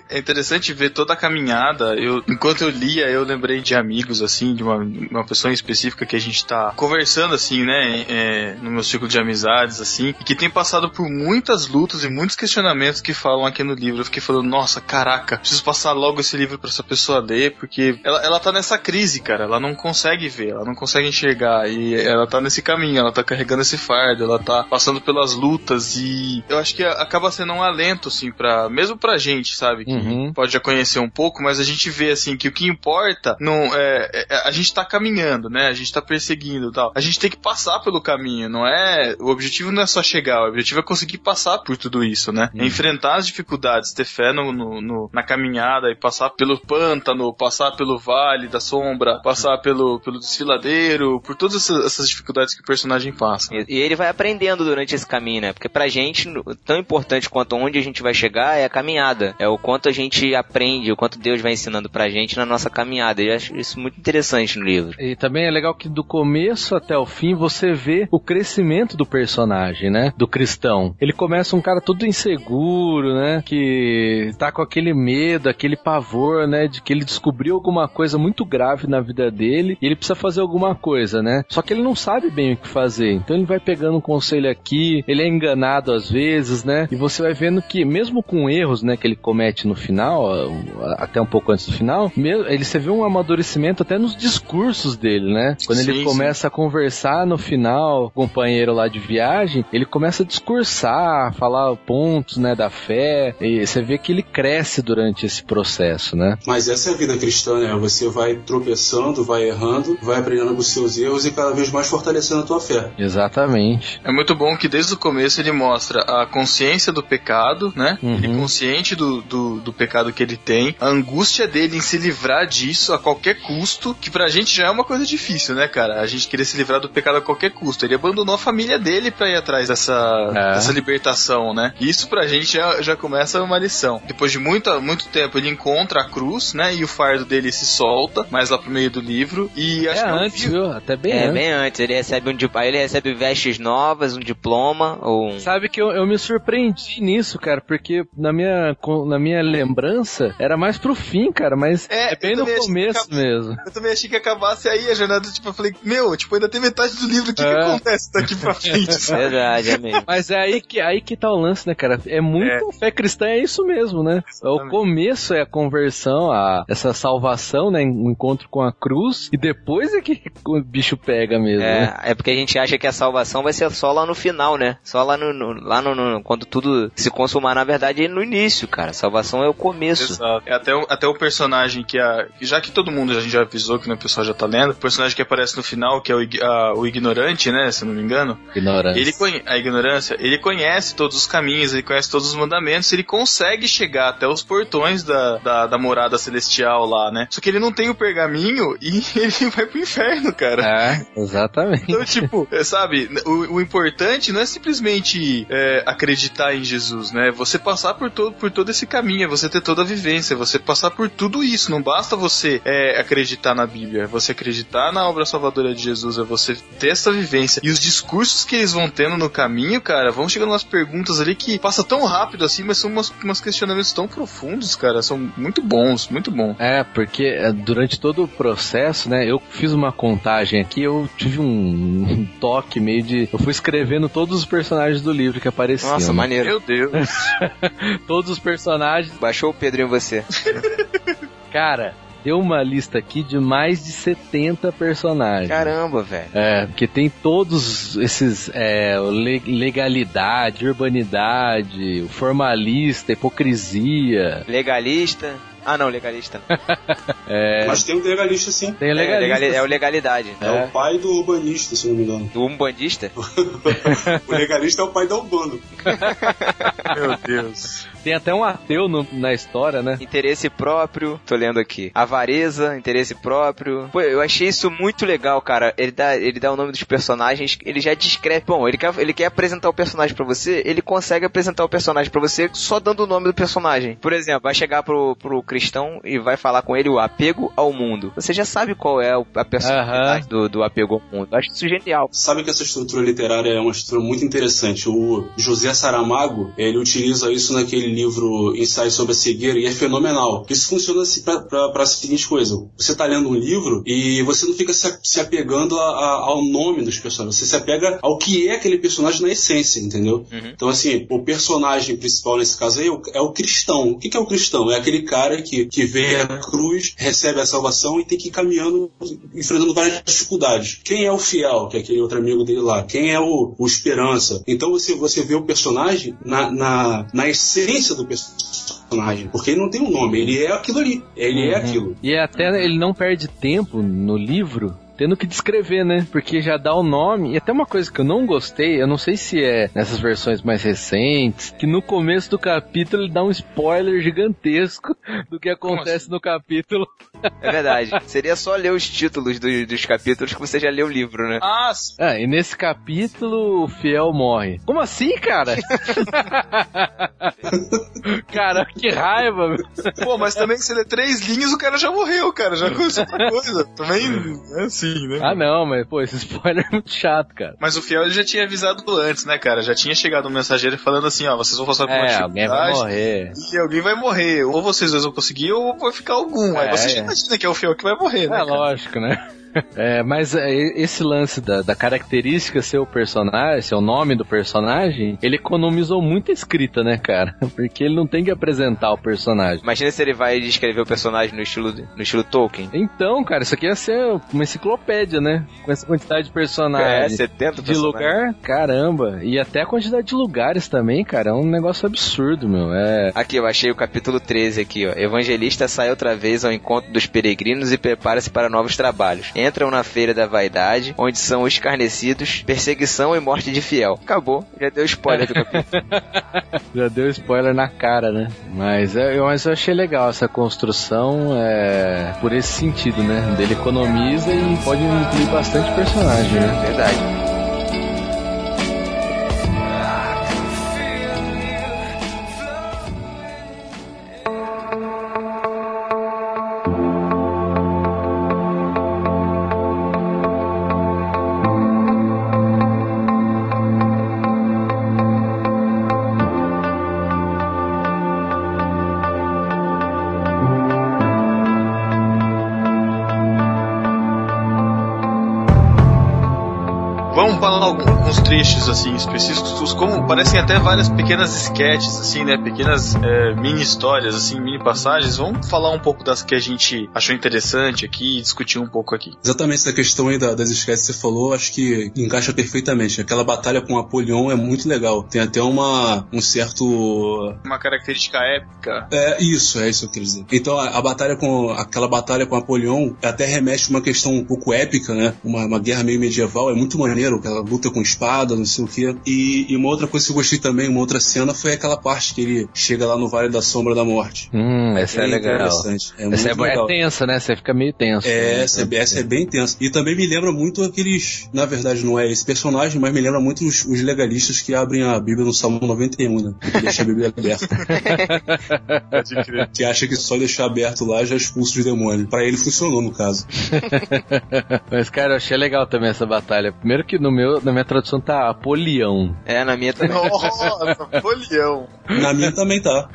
é interessante ver toda a caminhada. Eu, enquanto eu lia, eu lembrei de amigos, assim, de uma, uma pessoa específica que a gente tá conversando, assim, né, é, no meu círculo de amizades, assim, e que tem passado por muitas lutas e muitos questionamentos que falam aqui no livro. Eu fiquei falando, nossa, caraca, preciso passar logo esse livro pra essa pessoa ler, porque ela, ela tá nessa crise, cara. Ela não consegue ver, ela não consegue enxergar, e ela tá nesse caminho, ela tá carregando esse fardo, ela tá passando pelas lutas, e eu acho que acaba sendo um alento, assim, pra, mesmo pra gente, sabe? Que Uhum. pode já conhecer um pouco, mas a gente vê, assim, que o que importa não é, é- a gente tá caminhando, né? A gente tá perseguindo e tal. A gente tem que passar pelo caminho, não é, o objetivo não é só chegar, o objetivo é conseguir passar por tudo isso, né? É enfrentar as dificuldades, ter fé no, no- no- na caminhada e passar pelo pântano, passar pelo vale da sombra, passar pelo, pelo desfiladeiro, por todas essas, essas dificuldades que o personagem passa. E, e ele vai aprendendo durante esse caminho, né? Porque pra gente, tão importante quanto onde a gente vai chegar é a caminhada. É o quanto a gente aprende, o quanto Deus vai ensinando pra gente na nossa caminhada. E eu acho isso muito interessante no livro. E também é legal que do começo até o fim você vê o crescimento do personagem, né? Do cristão. Ele começa um cara todo inseguro, né? Que tá com aquele medo, aquele pavor, né? De que ele descobriu alguma coisa muito grave na vida dele e ele precisa fazer alguma coisa, né? Só que ele não sabe bem o que fazer. Então ele vai pegando um conselho aqui, ele é enganado às vezes, né? E você vai vendo que mesmo com erros, né, que ele comete no final, até um pouco antes do final, ele você vê um amadurecimento até nos discursos dele, né? Quando ele Sim, começa a conversar no final com o companheiro lá de viagem, ele começa a discursar, falar pontos, né, da fé, e você vê que ele cresce durante esse processo, né? Mas essa é a vida cristã, né? Você vai tropeçando, vai errando, vai aprendendo com os seus erros e cada vez mais fortalecendo a tua fé. Exatamente. É muito bom que desde o começo ele mostra a consciência do pecado, né? Uhum. Ele consciente do, do, do pecado que ele tem, a angústia dele em se livrar disso a qualquer custo, que pra gente já é uma coisa difícil, né, cara? A gente querer se livrar do pecado a qualquer custo. Ele abandonou a família dele pra ir atrás dessa, É. dessa libertação, né? E isso pra gente já, já começa uma lição. Depois de muito, muito tempo ele encontra a cruz, né? E o fardo dele se solta, mais lá pro meio do livro. E acho É que eu antes, vi- viu? Até bem É, antes. bem antes. Ele recebe um di- aí ele recebe vestes novas, um diploma, ou um. Sabe que eu, eu me surpreendi nisso, cara, porque na minha, na minha lembrança era mais pro fim, cara, mas É, é, bem no que começo mesmo. Eu também achei que acabasse aí a jornada, tipo, eu falei, meu, tipo, ainda tem metade do livro, o que, que É. acontece daqui pra (laughs) frente, sabe? Verdade, é mesmo. Mas é aí que, aí que tá o lance, né, cara? É muito fé cristã, é isso mesmo, né? O Exatamente. começo é a conversão, a, essa salvação, né? O encontro com a cruz, e depois é que o bicho pega mesmo, né? É, é porque a gente acha que a salvação vai ser só lá no final, né? Só lá no, no- lá no, no- quando tudo se consumar, na verdade, é no início, cara. Salvação é o começo. Exato. É até, o, até o personagem que a. Já que todo mundo a gente já avisou que né, o pessoal já tá lendo, o personagem que aparece no final, que é o, a- o ignorante, né? Se eu não me engano. Ignorância. Ele conhe- a ignorância, ele conhece todos os caminhos, ele conhece todos os mandamentos, ele consegue chegar até os portões da, da, da morada celestial lá, né? Só que ele não tem o pergaminho (laughs) e ele vai pro inferno, cara. É, exatamente. Então, tipo, é, sabe, o, o importante não é simplesmente é, acreditar em Jesus, né? Você passar por todo, por todo esse caminho, é você ter toda a vivência, é você passar por tudo isso. Não basta você é, acreditar na Bíblia, é você acreditar na obra salvadora de Jesus, é você ter essa vivência. E os discursos que eles vão tendo no caminho, cara, vão chegando umas perguntas ali que passa tão rápido assim, mas são umas, umas questionamentos tão profundos, cara. São muito bons, muito bons. É, porque é, durante todo o processo, né, eu fiz uma contagem aqui, eu tive um, (laughs) um toque meio de. Eu fui escrevendo todos os personagens do livro que apareciam. Nossa, né? maneiro. Meu Deus. (laughs) Todos os personagens. Baixou o Pedro em você. (laughs) Cara, deu uma lista aqui de mais de 70 personagens. Caramba, velho. É, porque tem todos esses é, le- legalidade, urbanidade, o formalista, hipocrisia. Legalista. Ah, não, legalista. (laughs) É, Mas tem um legalista sim. tem É, legalista. legali- é o legalidade. É. o pai do urbanista, se não me engano. Do umbandista? (laughs) o legalista é o pai da Umbanda. (laughs) Meu Deus. Tem até um ateu no- na história, né? Interesse próprio, tô lendo aqui. Avareza, interesse próprio. Pô, eu achei isso muito legal, cara. Ele dá, ele dá o nome dos personagens, ele já descreve. Bom, ele quer, ele quer apresentar o personagem pra você, ele consegue apresentar o personagem pra você só dando o nome do personagem. Por exemplo, vai chegar pro, pro cristão e vai falar com ele o apego ao mundo. Você já sabe qual é o- a personalidade do, do apego ao mundo. Acho isso genial. Sabe que essa estrutura literária é uma estrutura muito interessante. O José Saramago, ele utiliza isso naquele livro Ensaio sobre a Cegueira e é fenomenal. Isso funciona assim para a seguinte coisa. Você está lendo um livro e você não fica se, se apegando a- a- ao nome dos personagens. Você se apega ao que é aquele personagem na essência, entendeu? Uhum. Então, assim, o personagem principal nesse caso aí é o, é o cristão. O que, que é o cristão? É aquele cara que, que vê a cruz, recebe a salvação e tem que ir caminhando, enfrentando várias dificuldades. Quem é o fiel, que é aquele outro amigo dele lá? Quem é o, o esperança? Então você, você vê o personagem na, na, na essência do personagem. Porque ele não tem um nome, ele é aquilo ali. Ele é aquilo. E até ele não perde tempo no livro tendo que descrever, né? Porque já dá o nome. E até uma coisa que eu não gostei, eu não sei se é nessas versões mais recentes, que no começo do capítulo ele dá um spoiler gigantesco do que acontece no capítulo. É verdade. Seria só ler os títulos do- dos capítulos que você já leu o livro, né? Ah, Ah, e nesse capítulo o fiel morre. Como assim, cara? (laughs) cara, que raiva, meu. pô, mas também se ler três linhas, o cara já morreu, cara. Já aconteceu outra coisa. Também é assim, né? Ah, não, mas pô, esse (laughs) spoiler é muito chato, cara. Mas o Fiel ele já tinha avisado antes, né, cara? Já tinha chegado um mensageiro falando assim, ó, vocês vão passar por uma É, alguém vai morrer. e alguém vai morrer. Ou vocês dois vão conseguir, ou vai ficar algum. Aí É, você já é. imagina que é o Fiel que vai morrer, né? É cara? lógico, né? (laughs) É, mas é, esse lance da, da característica ser o personagem, ser o nome do personagem, ele economizou muita escrita, né, cara? (laughs) Porque ele não tem que apresentar o personagem. Imagina se ele vai descrever o personagem no estilo, no estilo Tolkien. Então, cara, isso aqui ia ser uma enciclopédia, né? Com essa quantidade de É, personagens. 70 de personagens. lugar, caramba. E até a quantidade de lugares também, cara. É um negócio absurdo, meu. É. Aqui, eu achei o capítulo 13 aqui, ó. Evangelista sai outra vez ao encontro dos peregrinos e prepara-se para novos trabalhos. Entram na feira da vaidade, onde são escarnecidos, perseguição e morte de fiel. Acabou. Já deu spoiler do capítulo. (laughs) Já deu spoiler na cara, né? Mas, é, eu, mas eu achei legal essa construção é, por esse sentido, né? Ele economiza e pode incluir bastante personagem, né? Verdade. Falar alguns trechos assim específicos, como parecem até várias pequenas sketches assim, né? Pequenas é, mini histórias assim, mini passagens. Vamos falar um pouco das que a gente achou interessante aqui e discutir um pouco aqui. Exatamente essa questão aí da- das sketches que você falou, acho que encaixa perfeitamente. Aquela batalha com Apolion é muito legal. Tem até uma, um certo Uma característica épica. É, isso, é isso que eu quero dizer. Então, a, a batalha com. aquela batalha com Apolion até remete a uma questão um pouco épica, né? Uma, uma guerra meio medieval, é muito maneiro. maneiro, aquela luta com espada, não sei o quê. E, e uma outra coisa que eu gostei também, uma outra cena, foi aquela parte que ele chega lá no Vale da Sombra da Morte. Hum, essa é, legal. interessante. É essa é, muito legal. é tensa, né? Você fica meio tenso. É, né? essa, é- essa é bem tensa. E também me lembra muito aqueles. Na verdade, não é esse personagem, mas me lembra muito os, os legalistas que abrem a Bíblia no Salmo 91, né? Que deixa a Bíblia aberta. (laughs) Que acha que só deixar aberto lá já expulsa os demônios. Pra ele funcionou, no caso. (laughs) Mas, cara, eu achei legal também essa batalha. Primeiro que no meu, na minha tradução tá Apolião. É, na minha também. (laughs) Nossa, polião. Na minha também tá.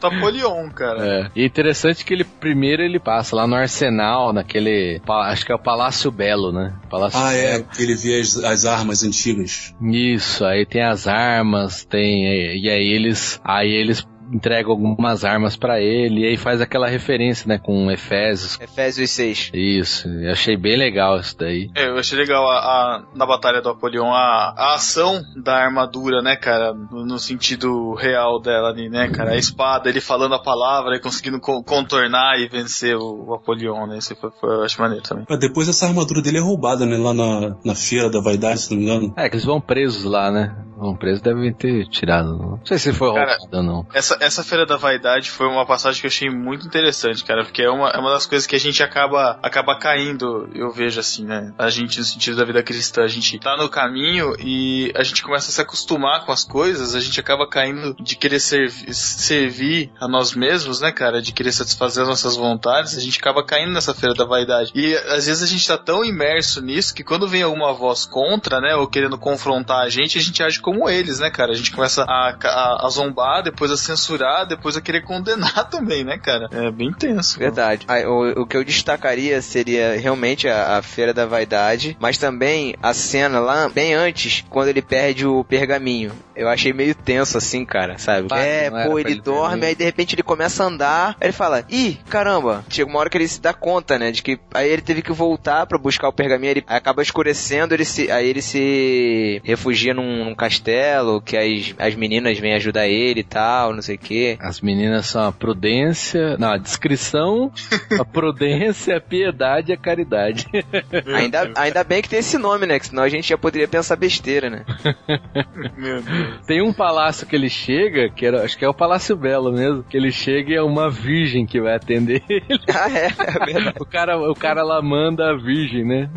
Tá polion, cara. É. E é interessante que ele primeiro ele passa lá no arsenal, naquele. Acho que é o Palácio Belo, né? Palácio Ah, é. Belo. Que ele vê as, as armas antigas. Isso, aí tem as armas, tem. E aí eles. Aí eles entregam algumas armas pra ele, e aí faz aquela referência, né, com Efésios. Efésios 6. Isso, eu achei bem legal isso daí. É, eu achei legal a, a- na Batalha do Apolion a, a ação da armadura, né, cara? No, no sentido real dela ali, né, cara? A espada, ele falando a palavra e conseguindo co- contornar e vencer o, o Apolion, né? Isso foi, foi, eu acho maneiro também. Mas depois essa armadura dele é roubada, né? Lá na, na feira da vaidade, se não me engano. É, que eles vão presos lá, né? Vão presos, devem ter tirado. Não sei se foi roubado ou não. Essa, essa Feira da Vaidade foi uma passagem que eu achei muito interessante, cara, porque é uma, é uma das coisas que a gente acaba, acaba caindo, eu vejo assim, né? A gente, no sentido da vida cristã, a gente tá no caminho e a gente começa a se acostumar com as coisas, a gente acaba caindo de querer servi- servir a nós mesmos, né, cara? De querer satisfazer as nossas vontades, a gente acaba caindo nessa Feira da Vaidade. E às vezes a gente tá tão imerso nisso que quando vem alguma voz contra, né, ou querendo confrontar a gente, a gente age como eles, né, cara? A gente começa a, a, a zombar, depois a censurar, depois a querer condenar (laughs) também, né, cara? É bem tenso. Verdade. Ah, o, o que eu destacaria seria realmente a, a Feira da Vaidade, mas também a cena lá, bem antes, quando ele perde o pergaminho. Eu achei meio tenso assim, cara, sabe? Ah, é, pô, ele ele dorme, perder. aí de repente ele começa a andar, aí ele fala, ih, caramba. Chega uma hora que ele se dá conta, né, de que aí ele teve que voltar pra buscar o pergaminho, ele acaba escurecendo, ele se, aí ele se refugia num, num castelo, que as, as meninas vêm ajudar ele e tal, não sei o quê. As meninas são a prudência, não, a discrição, a prudência, a piedade e a caridade. Ainda, ainda bem que tem esse nome, né? Que senão a gente já poderia pensar besteira, né? Meu Deus. Tem um palácio que ele chega, que era, acho que é o Palácio Belo mesmo, que ele chega e é uma virgem que vai atender ele. ah, é, é verdade. O cara, o cara lá manda a virgem, né?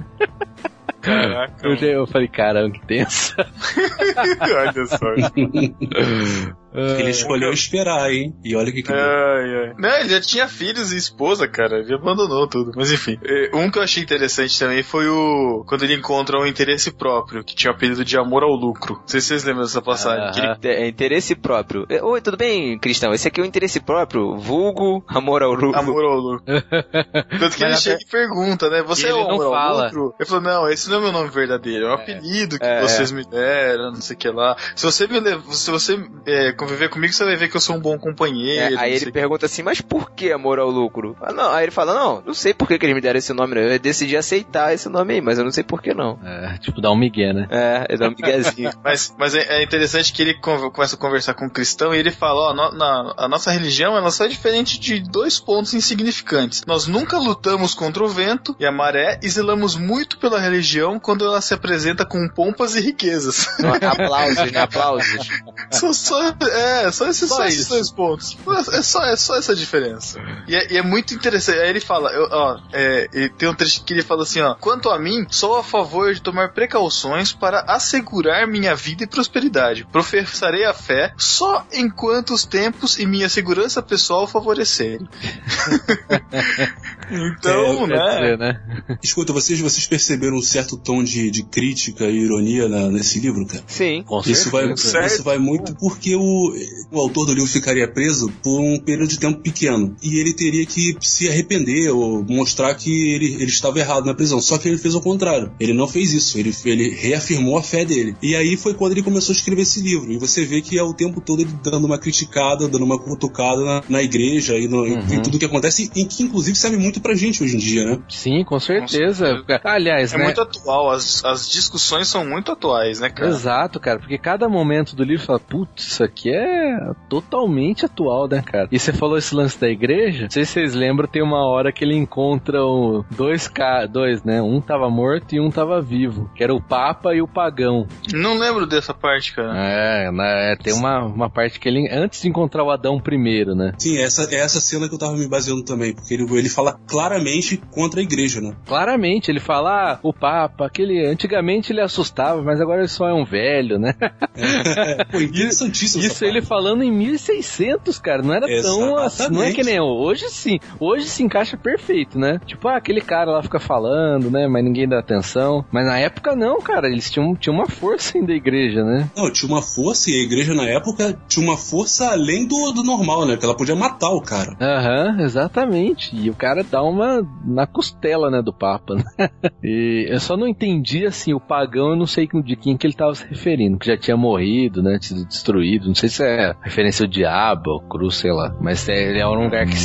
Caraca. Eu, já- eu falei, caramba, que tenso. (laughs) Olha só. (laughs) Ele escolheu esperar, hein? E olha o que que. Ai, ai. Não, ele já tinha filhos e esposa, cara. Ele abandonou tudo. Mas enfim. Eh, Um que eu achei interessante também foi o. Quando ele encontra um interesse próprio, que tinha o apelido de amor ao lucro. Não sei se vocês lembram dessa passagem. que ele- Aham. É interesse próprio. É, Oi, tudo bem, Cristão? Esse aqui é o interesse próprio. Vulgo, amor ao lucro. Amor ao lucro. (laughs) Tanto que ele Mas chega e pergunta, né? Você E é o ele não amor ao fala. lucro? Ele falou, não, esse não é meu nome verdadeiro, é um apelido que É, vocês me deram, não sei o que lá. Se você me se você é, conviver comigo, você vai ver que eu sou um bom É, companheiro. aí não ele o pergunta assim, mas por que amor ao lucro? Ah, não. Aí ele fala, não, não sei por que, que eles me deram esse nome. Eu decidi aceitar esse nome aí, mas eu não sei por que não. É, tipo, dá um migué, né? É, ele dá um miguezinho. (laughs) Mas, mas é, é interessante que ele começa a conversar com o cristão e ele fala, ó, no- na- a nossa religião ela só é diferente de dois pontos insignificantes. Nós nunca lutamos contra o vento e a maré e zelamos muito pela religião quando ela se apresenta com pompas e riquezas. aplausos, né? Aplausos. (laughs) só, só, é, só esses, Só só esses dois pontos. É só, é só essa diferença. E é, e é muito interessante. Aí ele fala, eu- ó, é, tem um trecho que ele fala assim, ó, quanto a mim, sou a favor de tomar precauções para assegurar minha vida e prosperidade. Professarei a fé só enquanto os tempos e minha segurança pessoal favorecerem. (laughs) então, É, né? dizer, né? Escuta, vocês, vocês perceberam um certo tom de, de crítica e ironia na- nesse livro, cara? Sim. Com Isso vai, isso vai muito porque o, o autor do livro ficaria preso por um período de tempo pequeno. E ele teria que se arrepender ou mostrar que ele, ele estava errado na prisão. Só que ele fez o contrário. Ele não fez isso. Ele, ele reafirmou a fé dele. E aí foi quando ele começou a escrever esse livro. E você vê que é o tempo todo ele dando uma criticada, dando uma cutucada na, na igreja e no- em tudo que acontece. E que inclusive serve muito muito pra gente hoje em dia, né? Sim, com certeza. Aliás, é né? muito atual, as, as discussões são muito atuais, né, cara? Exato, cara, porque cada momento do livro fala, putz, isso aqui é totalmente atual, né, cara? E você falou esse lance da igreja, não sei se vocês lembram, tem uma hora que ele encontra o dois, ca... dois, né? Um tava morto e um tava vivo, que era o Papa e o Pagão. Não lembro dessa parte, cara. É, né, tem uma, uma parte que ele, antes de encontrar o Adão primeiro, né? Sim, essa é essa cena que eu tava me baseando também, porque ele, ele fala claramente contra a igreja, né? Claramente, ele fala, ah, o Papa, aquele, antigamente ele assustava, mas agora ele só é um velho, né? É. (laughs) Pô, interessantíssimo. Isso ele falando em 1600, cara, não era tão assim, não é que nem hoje sim, hoje se encaixa perfeito, né? Tipo, ah, aquele cara lá fica falando, né, mas ninguém dá atenção, mas na época não, cara, eles tinham, tinham uma força ainda da igreja, né? Não, tinha uma força e a igreja na época tinha uma força além do, do normal, né? Que ela podia matar o cara. Aham, exatamente. E o cara uma na costela, né, do Papa, né? (laughs) E eu só não entendi, assim, o pagão, eu não sei de quem que ele estava se referindo, que já tinha morrido, né, sido destruído. Não sei se é referência ao diabo, ou cruz, sei lá. Mas é, ele é um lugar que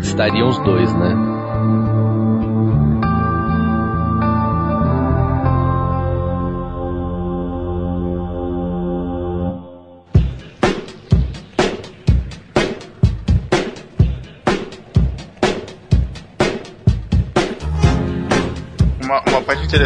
estariam os dois, né?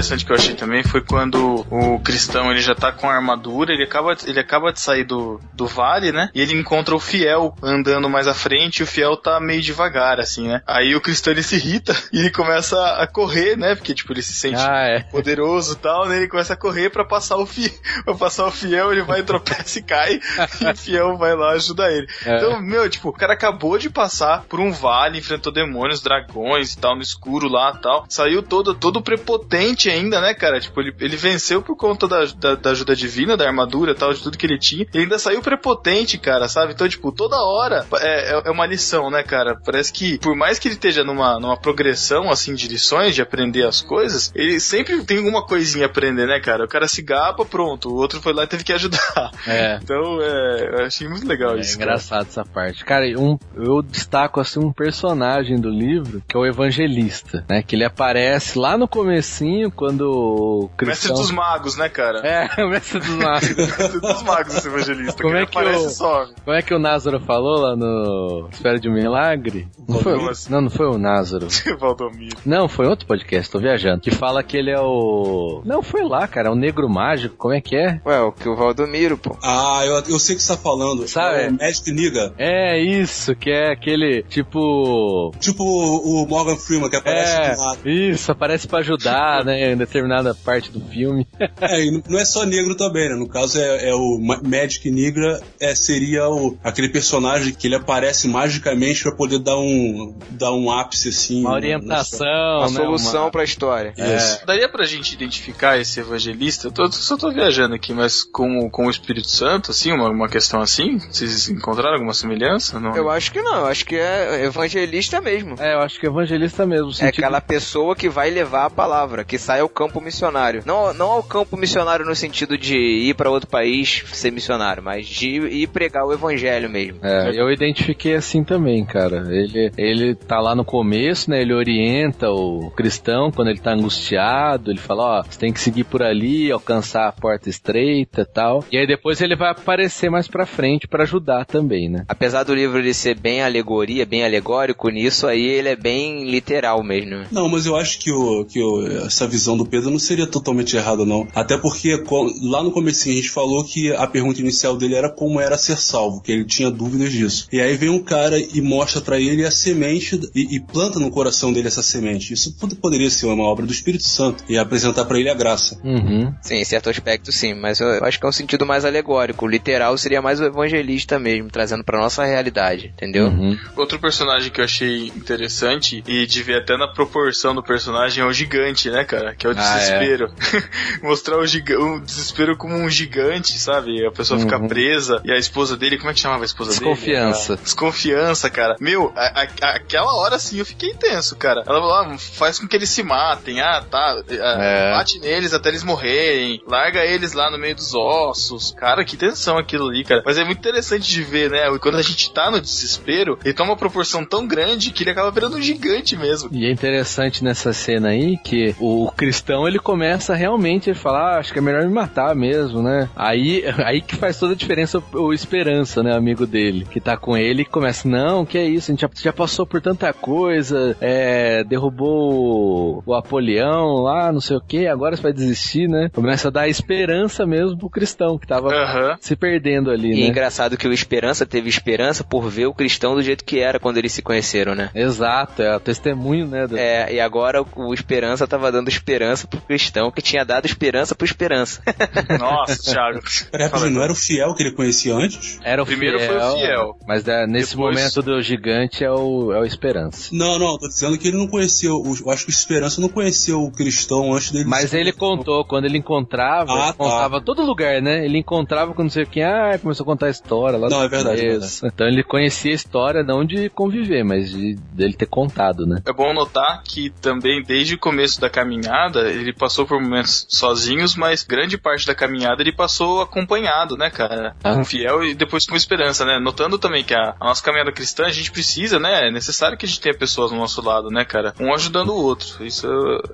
Interessante que eu achei também foi quando o cristão ele já tá com a armadura, ele acaba, ele acaba de sair do, do vale, né? E ele encontra o fiel andando mais à frente e o fiel tá meio devagar, assim, né? Aí o cristão ele se irrita (laughs) e ele começa a correr, né? Porque, tipo, ele se sente ah, é. poderoso e tal, né? Ele começa a correr para passar o fiel. (laughs) pra passar o fiel, ele vai, tropeça e cai (laughs) e o fiel vai lá ajudar ele. É. Então, meu, tipo, o cara acabou de passar por um vale, enfrentou demônios, dragões e tal, no escuro lá e tal. Saiu todo, todo prepotente ainda, né, cara? Tipo, ele, ele venceu por conta da, da, da ajuda divina, da armadura e tal, de tudo que ele tinha. E ainda saiu prepotente, cara, sabe? Então, tipo, toda hora é, é, é uma lição, né, cara? Parece que, por mais que ele esteja numa, numa progressão, assim, de lições, de aprender as coisas, ele sempre tem alguma coisinha a aprender, né, cara? O cara se gaba, pronto. O outro foi lá e teve que ajudar. É. Então, é, eu achei muito legal é, isso. É engraçado cara. essa parte. Cara, um, eu destaco, assim, um personagem do livro, que é o evangelista, né? Que ele aparece lá no comecinho quando o Mestre dos magos, né, cara? É, (laughs) o mestre dos magos. (laughs) mestre dos magos, esse evangelista. Como é que o, Como é que o Názaro falou lá no Espera de um Milagre? Não foi, não, não foi o Názaro. (laughs) Valdomiro. Não, foi outro podcast, tô viajando. Que fala que ele é o... Não, foi lá, cara, é o Negro Mágico, como é que é? Ué, o que o Valdomiro, pô. Ah, eu, eu sei o que você tá falando. Sabe? É o Magic Niga. É, isso, que é aquele, tipo... Tipo o Morgan Freeman, que aparece é, do lado. Isso, aparece pra ajudar, né? Né, em determinada parte do filme. (laughs) é, e não é só negro também, né? No caso é, é o Magic Negra, é, seria o, aquele personagem que ele aparece magicamente para poder dar um, dar um ápice assim. Uma orientação, uma né, solução uma... para a história. É. Daria pra gente identificar esse evangelista? Eu tô, só tô viajando aqui, mas com, com o Espírito Santo, assim, uma, uma questão assim? Vocês encontraram alguma semelhança? Não. Eu acho que não, eu acho que é evangelista mesmo. É, eu acho que é evangelista mesmo. É aquela pessoa que vai levar a palavra, que sai ao campo missionário. Não, não ao campo missionário no sentido de ir para outro país ser missionário, mas de ir pregar o evangelho mesmo. É, eu identifiquei assim também, cara. Ele, ele tá lá no começo, né? Ele orienta o cristão quando ele tá angustiado. Ele fala: Ó, você tem que seguir por ali, alcançar a porta estreita e tal. E aí depois ele vai aparecer mais pra frente para ajudar também, né? Apesar do livro ele ser bem alegoria, bem alegórico nisso, aí ele é bem literal mesmo. Não, mas eu acho que, o, que o, essa visão do Pedro não seria totalmente errada, não. Até porque lá no começo a gente falou que a pergunta inicial dele era como era ser salvo, que ele tinha dúvidas disso. E aí vem um cara e mostra para ele a semente e, e, planta no coração dele essa semente. Isso poderia ser uma obra do Espírito Santo e apresentar para ele a graça. Uhum. Sim, em certo aspecto sim, mas eu acho que é um sentido mais alegórico. O literal seria mais o evangelista mesmo, trazendo para nossa realidade, entendeu? Uhum. Outro personagem que eu achei interessante e de ver até na proporção do personagem é o gigante, né, cara? Cara, que é o Ah, é. desespero. (laughs) Mostrar o, giga o desespero como um gigante, sabe? A pessoa fica Uhum. presa e a esposa dele, como é que chamava a esposa Desconfiança. dele? A Desconfiança, cara. Meu, a- a- aquela hora assim eu fiquei tenso, cara. Ela falou, ah, faz com que eles se matem, ah, tá. ah, É. Bate neles até eles morrerem, larga eles lá no meio dos ossos. Cara, que tensão aquilo ali, cara. Mas é muito interessante de ver, né? Quando a gente tá no desespero, ele toma uma proporção tão grande que ele acaba virando um gigante mesmo. E é interessante nessa cena aí que o cristão ele começa realmente a falar, ah, acho que é melhor me matar mesmo, né? Aí, (laughs) aí que faz toda a diferença o, Esperança, né, amigo dele, que tá com ele e começa, não, que é isso, a gente já, já passou por tanta coisa, é, derrubou o Apolião lá, não sei o que, agora você vai desistir, né? Começa a dar esperança mesmo pro cristão que tava Aham. se perdendo ali, E é né? engraçado que o Esperança teve esperança por ver o cristão do jeito que era quando eles se conheceram, né? Exato, é o testemunho, né? do- É, e agora o- o Esperança tava dando esperança pro cristão que tinha dado esperança pro Esperança. (laughs) Nossa, Thiago. Peraí, não era o fiel que ele conhecia antes? Era o Primeiro fiel, foi o fiel. Mas é, nesse Depois- momento do gigante é o, é o Esperança. Não, não, tô dizendo que ele não conhecia. o- Eu acho que o Esperança não conhecia o cristão antes dele. Mas ele contou, quando ele encontrava, Ah, ele tá. contava todo lugar, né? Ele encontrava com não sei quem, ah, começou a contar a história lá Não, é verdade, é começo. Então ele conhecia a história não de conviver, mas de dele ter contado, né? É bom notar que também desde o começo da caminhada ele passou por momentos sozinhos, mas grande parte da caminhada ele passou acompanhado, né, cara? Ah. Com fiel e depois com esperança, né? Notando também que a, a nossa caminhada cristã a gente precisa, né? É necessário que a gente tenha pessoas do nosso lado, né, cara? Um ajudando o outro. Isso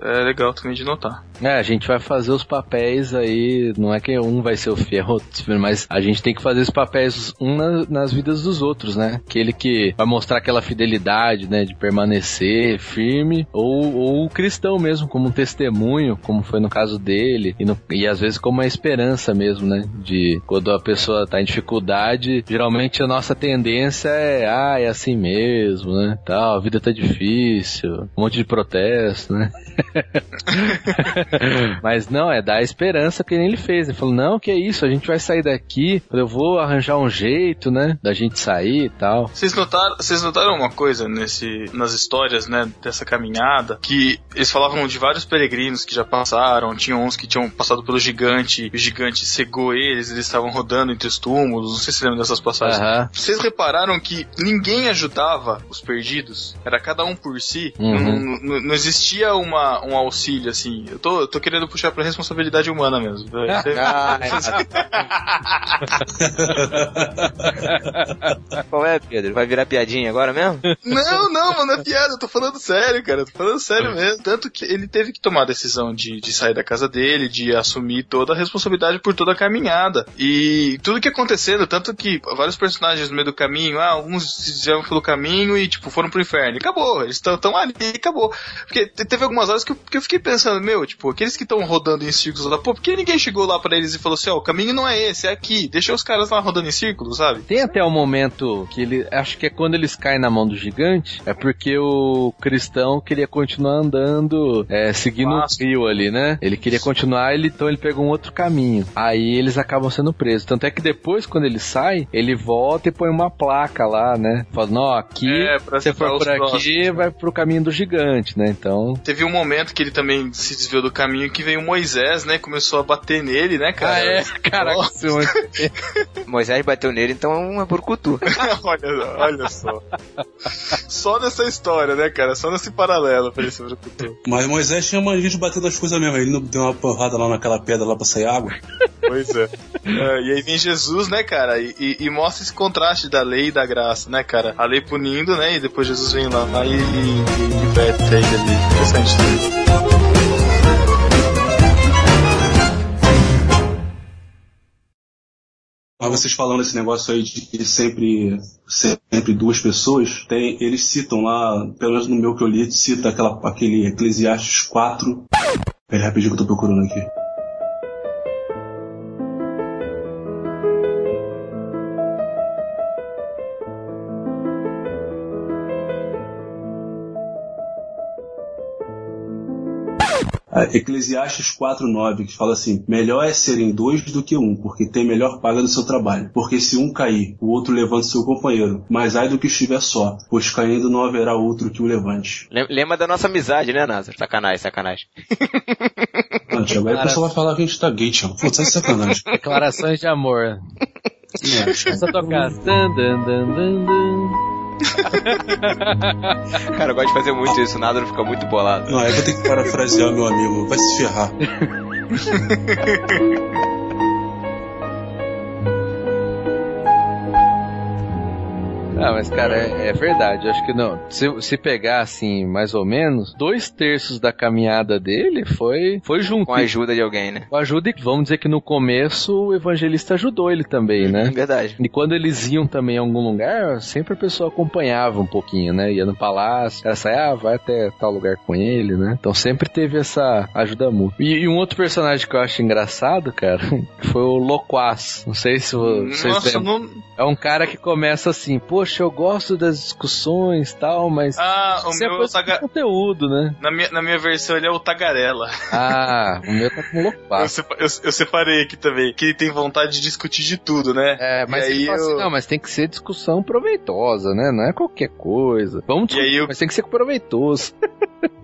é legal também de notar. É, a gente vai fazer os papéis aí, não é que um vai ser o fiel, (laughs) mas a gente tem que fazer os papéis um na- nas vidas dos outros, né? Aquele que vai mostrar aquela fidelidade, né, de permanecer firme, ou, ou o cristão mesmo, como um testemunho, como foi no caso dele, e, no- e às vezes como uma esperança mesmo, né? De quando a pessoa tá em dificuldade, geralmente a nossa tendência é, ah, é assim mesmo, né? Tal, a vida tá difícil, um monte de protesto, né? (laughs) Mas não, é dar esperança que nem ele fez. Ele falou, não, que é isso, a gente vai sair daqui, eu vou arranjar um jeito, né, da gente sair e tal. Vocês notaram, vocês notaram uma coisa nesse, nas histórias, né, dessa caminhada, que eles falavam de vários peregrinos que já passaram, tinham uns que tinham passado pelo gigante, e o gigante cegou eles, eles estavam rodando entre os túmulos, não sei se lembram dessas passagens. Aham. Vocês repararam que ninguém ajudava os perdidos? Era cada um por si? Uhum. Não, não- não existia uma, um auxílio, assim. Eu tô, eu tô querendo puxar pra responsabilidade humana mesmo. (laughs) Qual é, Pedro? Vai virar piadinha agora mesmo? Não, não, mano, é piada, eu tô falando sério, cara, eu tô falando sério mesmo. Tanto que ele teve que tomar a decisão de, de sair da casa dele, de assumir toda a responsabilidade por toda a caminhada. E tudo que acontecendo, tanto que vários personagens no meio do caminho, ah, alguns se desviaram pelo caminho e, tipo, foram pro inferno. E acabou, eles estão ali e acabou. Porque te- teve algumas horas que eu, que eu fiquei pensando, meu, tipo, aqueles que estão rodando em círculos lá, pô, por que ninguém chegou lá pra eles e falou assim, ó, o caminho não é esse, é aqui, deixa os caras lá rodando em círculos, sabe? Tem até um momento que ele, acho que é quando eles caem na mão do gigante, é porque o cristão queria continuar andando, é, seguindo o Vasco. rio ali, né? Ele queria continuar, ele, então ele pegou um outro caminho. Aí eles acabam sendo presos. Tanto é que depois, quando ele sai, ele volta e põe uma placa lá, né? Falando, ó, aqui, É, você for por aqui, próximos. vai pro caminho do gigante, né? Então... Teve um momento que ele também se desviou do caminho que veio Moisés, né? Começou a bater nele, né, cara? Ah, é? (laughs) Caraca, esse (laughs) Moisés bateu nele, então é burcutu. (laughs) olha, olha só. Só nessa história, né, cara? Só nesse paralelo pra o futuro. Mas Moisés tinha mania de bater nas coisas mesmo. Ele não deu uma porrada lá naquela pedra lá pra sair água. Pois é. É, E aí vem Jesus, né, cara? E, e- e mostra esse contraste da lei e da graça, né, cara? A lei punindo, né? E depois Jesus vem lá e, e, e liberta ele ali. Interessante. né? Mas vocês falando esse negócio aí de sempre, sempre duas pessoas, tem, eles citam lá, pelo menos no meu que eu li, cita aquela, aquele Eclesiastes 4. Peraí, rapidinho que eu tô procurando aqui. Eclesiastes 4:9 que fala assim: melhor é serem dois do que um, porque tem melhor paga do seu trabalho. Porque se um cair, o outro levanta seu companheiro. Mas ai do que estiver só, pois caindo não haverá outro que o levante. Lem- Lembra da nossa amizade, né, Názaro? Sacanagem, sacanagem. (laughs) Ah, Tiago, aí o Cara- pessoal vai falar que a gente tá gay, Tiago. Putz, é sacanagem. Declarações de amor. Só tocar. Dan, dan, dan, dan, dan. (laughs) Cara, eu gosto de fazer muito isso, o Názaro fica muito bolado. Não, eu vou ter que parafrasear meu amigo. Vai se ferrar. (laughs) Ah, mas cara, é, é verdade. Acho que não. Se, se pegar assim, mais ou menos, dois terços da caminhada dele foi, foi junto. Com a ajuda de alguém, né? Com a ajuda, e vamos dizer que no começo o evangelista ajudou ele também, né? (laughs) Verdade. E quando eles iam também a algum lugar, sempre a pessoa acompanhava um pouquinho, né? Ia no palácio, ela saia, ah, vai até tal lugar com ele, né? Então sempre teve essa ajuda mútua. E, e um outro personagem que eu acho engraçado, cara, (laughs) foi o Loquaz. Não sei se vo- vocês Nossa, lembram. não... É um cara que começa assim, poxa, eu gosto das discussões e tal, mas Ah, o é meu é taga... conteúdo, né? na, minha, na minha versão ele é o Tagarela. Ah, o meu tá com Eu, Loquaz. sepa- eu- eu separei aqui também, que ele tem vontade de discutir de tudo, né? É, mas E ele aí fala assim, eu- não, mas tem que ser discussão proveitosa, né? Não é qualquer coisa. Vamos E discutir, aí eu- mas tem que ser proveitoso.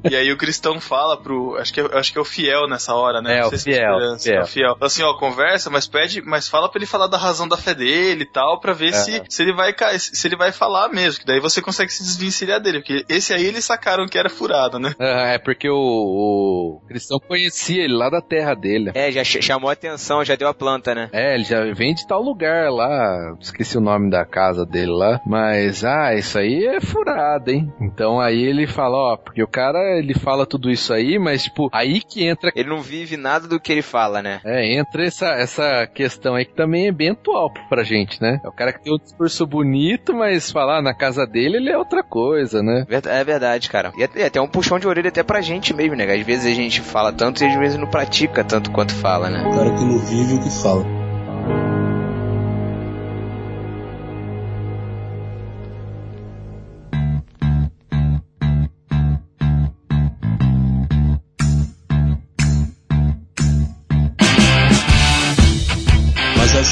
E aí o cristão fala pro. Acho que, é- acho que é o fiel nessa hora, né? É, o fiel, fiel. é o fiel. Assim, ó, conversa, mas pede, mas fala pra ele falar da razão da fé dele e tal, pra ver É. se, se ele vai se ele vai falar mesmo, que daí você consegue se desvencilhar dele, porque esse aí eles sacaram que era furado, né? Ah, é porque o, o cristão conhecia ele lá da terra dele. É, já ch- chamou a atenção, já deu a planta, né? É, ele já vem de tal lugar lá, esqueci o nome da casa dele lá, mas, ah, isso aí é furado, hein? Então aí ele fala, ó, porque o cara, ele fala tudo isso aí, mas, tipo, aí que entra, Ele não vive nada do que ele fala, né? é, entra essa, essa questão aí que também é bem atual pra gente, né? É o cara que tem um discurso bonito, mas falar na casa dele, ele é outra coisa, né? Ver- É verdade, cara. E até, até um puxão de orelha até pra gente mesmo, né? Às vezes a gente fala tanto e às vezes não pratica tanto quanto fala, né? O cara que não vive o que fala.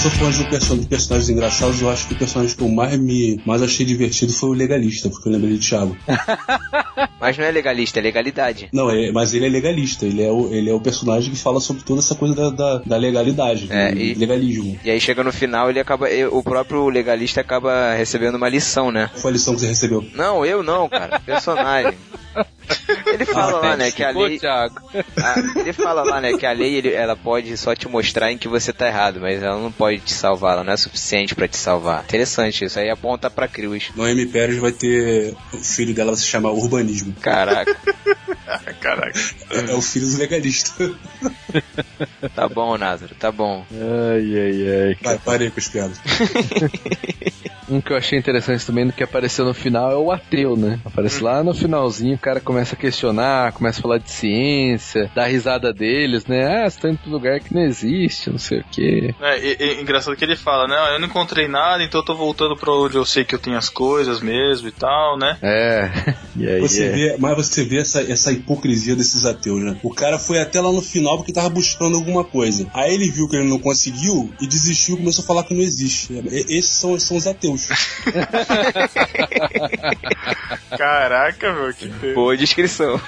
Sou fã de, perso- de personagens engraçados. Eu acho que o personagem que eu mais me mais achei divertido foi o legalista, porque eu lembrei de Thiago. (laughs) Mas não é legalista, é legalidade. Não, é, mas ele é legalista. Ele é, o, ele é o personagem que fala sobre toda essa coisa da, da, da legalidade, É, do e- legalismo. E aí chega no final, ele acaba. O próprio legalista acaba recebendo uma lição, né? Qual foi a lição que você recebeu? Não, eu não, cara. Personagem. Ele fala lá, né, que a lei. A- ele fala lá, né, que a lei ele- ela pode só te mostrar em que você tá errado, mas ela não pode te salvar, ela não é suficiente pra te salvar. Interessante isso aí aponta pra cruz. Noemi Pérez vai ter. O filho dela vai se chamar Urbanismo. Caraca, (laughs) Caraca. É, é o filho do legalista. tá bom, Názaro, tá bom. Ai, ai, ai. Vai, parei com as piadas. (laughs) Um que eu achei interessante também do que apareceu no final é o ateu, né? Aparece lá no finalzinho, o cara começa a questionar, começa a falar de ciência, dá risada deles, né? Ah, você tá indo pra um lugar que não existe, não sei o quê. É, e- e- engraçado que ele fala, né? "Ah, Eu não encontrei nada, então eu tô voltando pra onde eu sei que eu tenho as coisas mesmo e tal, né? É. (laughs) E aí, Você é. vê, mas você vê essa, essa hipocrisia desses ateus, né? O cara foi até lá no final porque tava buscando alguma coisa. Aí ele viu que ele não conseguiu e desistiu e começou a falar que não existe. Esses são, são os ateus. (laughs) Caraca, meu, que Boa descrição.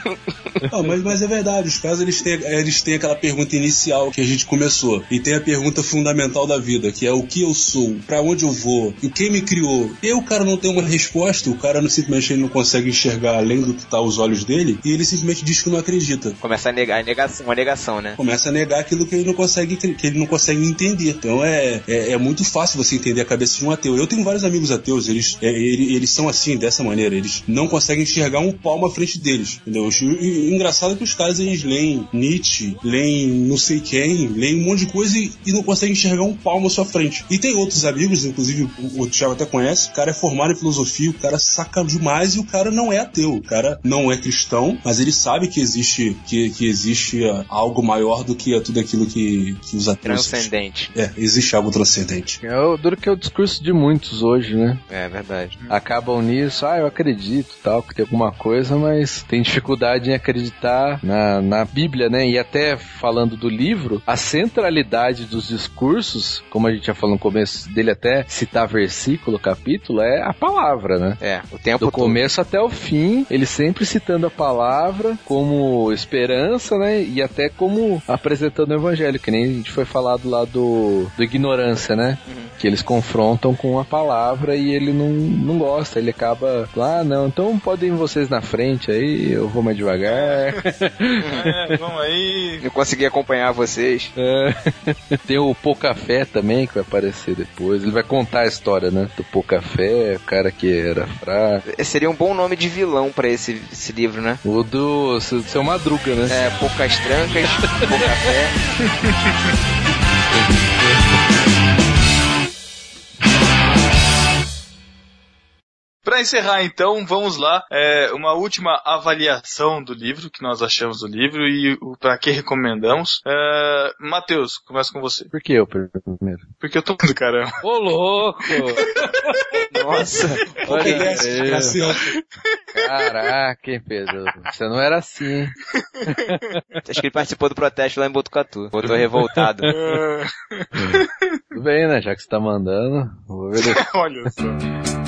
Não, mas, mas é verdade, os caras eles têm, eles têm aquela pergunta inicial que a gente começou. E tem a pergunta fundamental da vida, que é o que eu sou, pra onde eu vou, e quem me criou. E aí o cara não tem uma resposta, o cara não, simplesmente ele não consegue enxergar além do que tá aos olhos dele, e ele simplesmente diz que não acredita. Começa a negar, a negação, uma negação, né? Começa a negar aquilo que ele não consegue, que ele não consegue entender. Então é, é, é muito fácil você entender a cabeça de um ateu. Eu tenho vários amigos ateus, eles, é, ele- eles são assim, dessa maneira. Eles não conseguem enxergar um palmo à frente deles. Entendeu? E, e, engraçado é que os caras eles leem Nietzsche, leem não sei quem, leem um monte de coisa e, e não conseguem enxergar um palmo à sua frente. E tem outros amigos, inclusive o, o Thiago até conhece, o cara é formado em filosofia, o cara saca demais e o cara não é ateu. O cara não é cristão, mas ele sabe que existe, que, que existe ah, algo maior do que tudo aquilo que, que os ateus. Transcendente. É, existe algo transcendente. É o duro que é o discurso de muitos hoje, né? É verdade. Acabam nisso, ah, eu acredito, tal, que tem alguma coisa, mas tem dificuldade em acreditar na, na Bíblia, né? E até falando do livro, a centralidade dos discursos, como a gente já falou no começo dele até citar versículo, capítulo, é a palavra, né? É, o tempo Do todo. começo até o fim, ele sempre citando a palavra como esperança, né? E até como apresentando o evangelho, que nem a gente foi falado lá do, do ignorância, né? Que eles confrontam com a palavra e ele não, não gosta, ele acaba lá, ah, não, então podem vocês na frente aí, eu vou mais devagar. (laughs) É, vamos aí. Eu consegui acompanhar vocês. É. (laughs) Tem o Pocafé também que vai aparecer depois. Ele vai contar a história, né? Do Pocafé, o cara que era fraco. Seria um bom nome de vilão pra esse, esse livro, né? O do seu seu Madruga, né? É, poucas trancas, pouca fé. (laughs) Pra encerrar então, vamos lá. É, uma última avaliação do livro, que nós achamos do livro e o para que recomendamos. É, Matheus, começa com você. Por que eu primeiro? Porque eu tô do caramba. Ô, louco! Nossa, Olha. Cassiano. Caraca, hein, Pedro? Você não era assim, hein? acho que ele participou do protesto lá em Botucatu. Voltou revoltado. (laughs) Tudo bem, né? Já que você tá mandando, vou ver (laughs) olha só.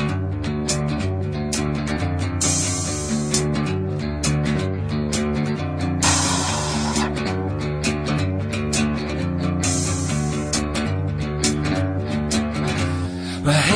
Bye.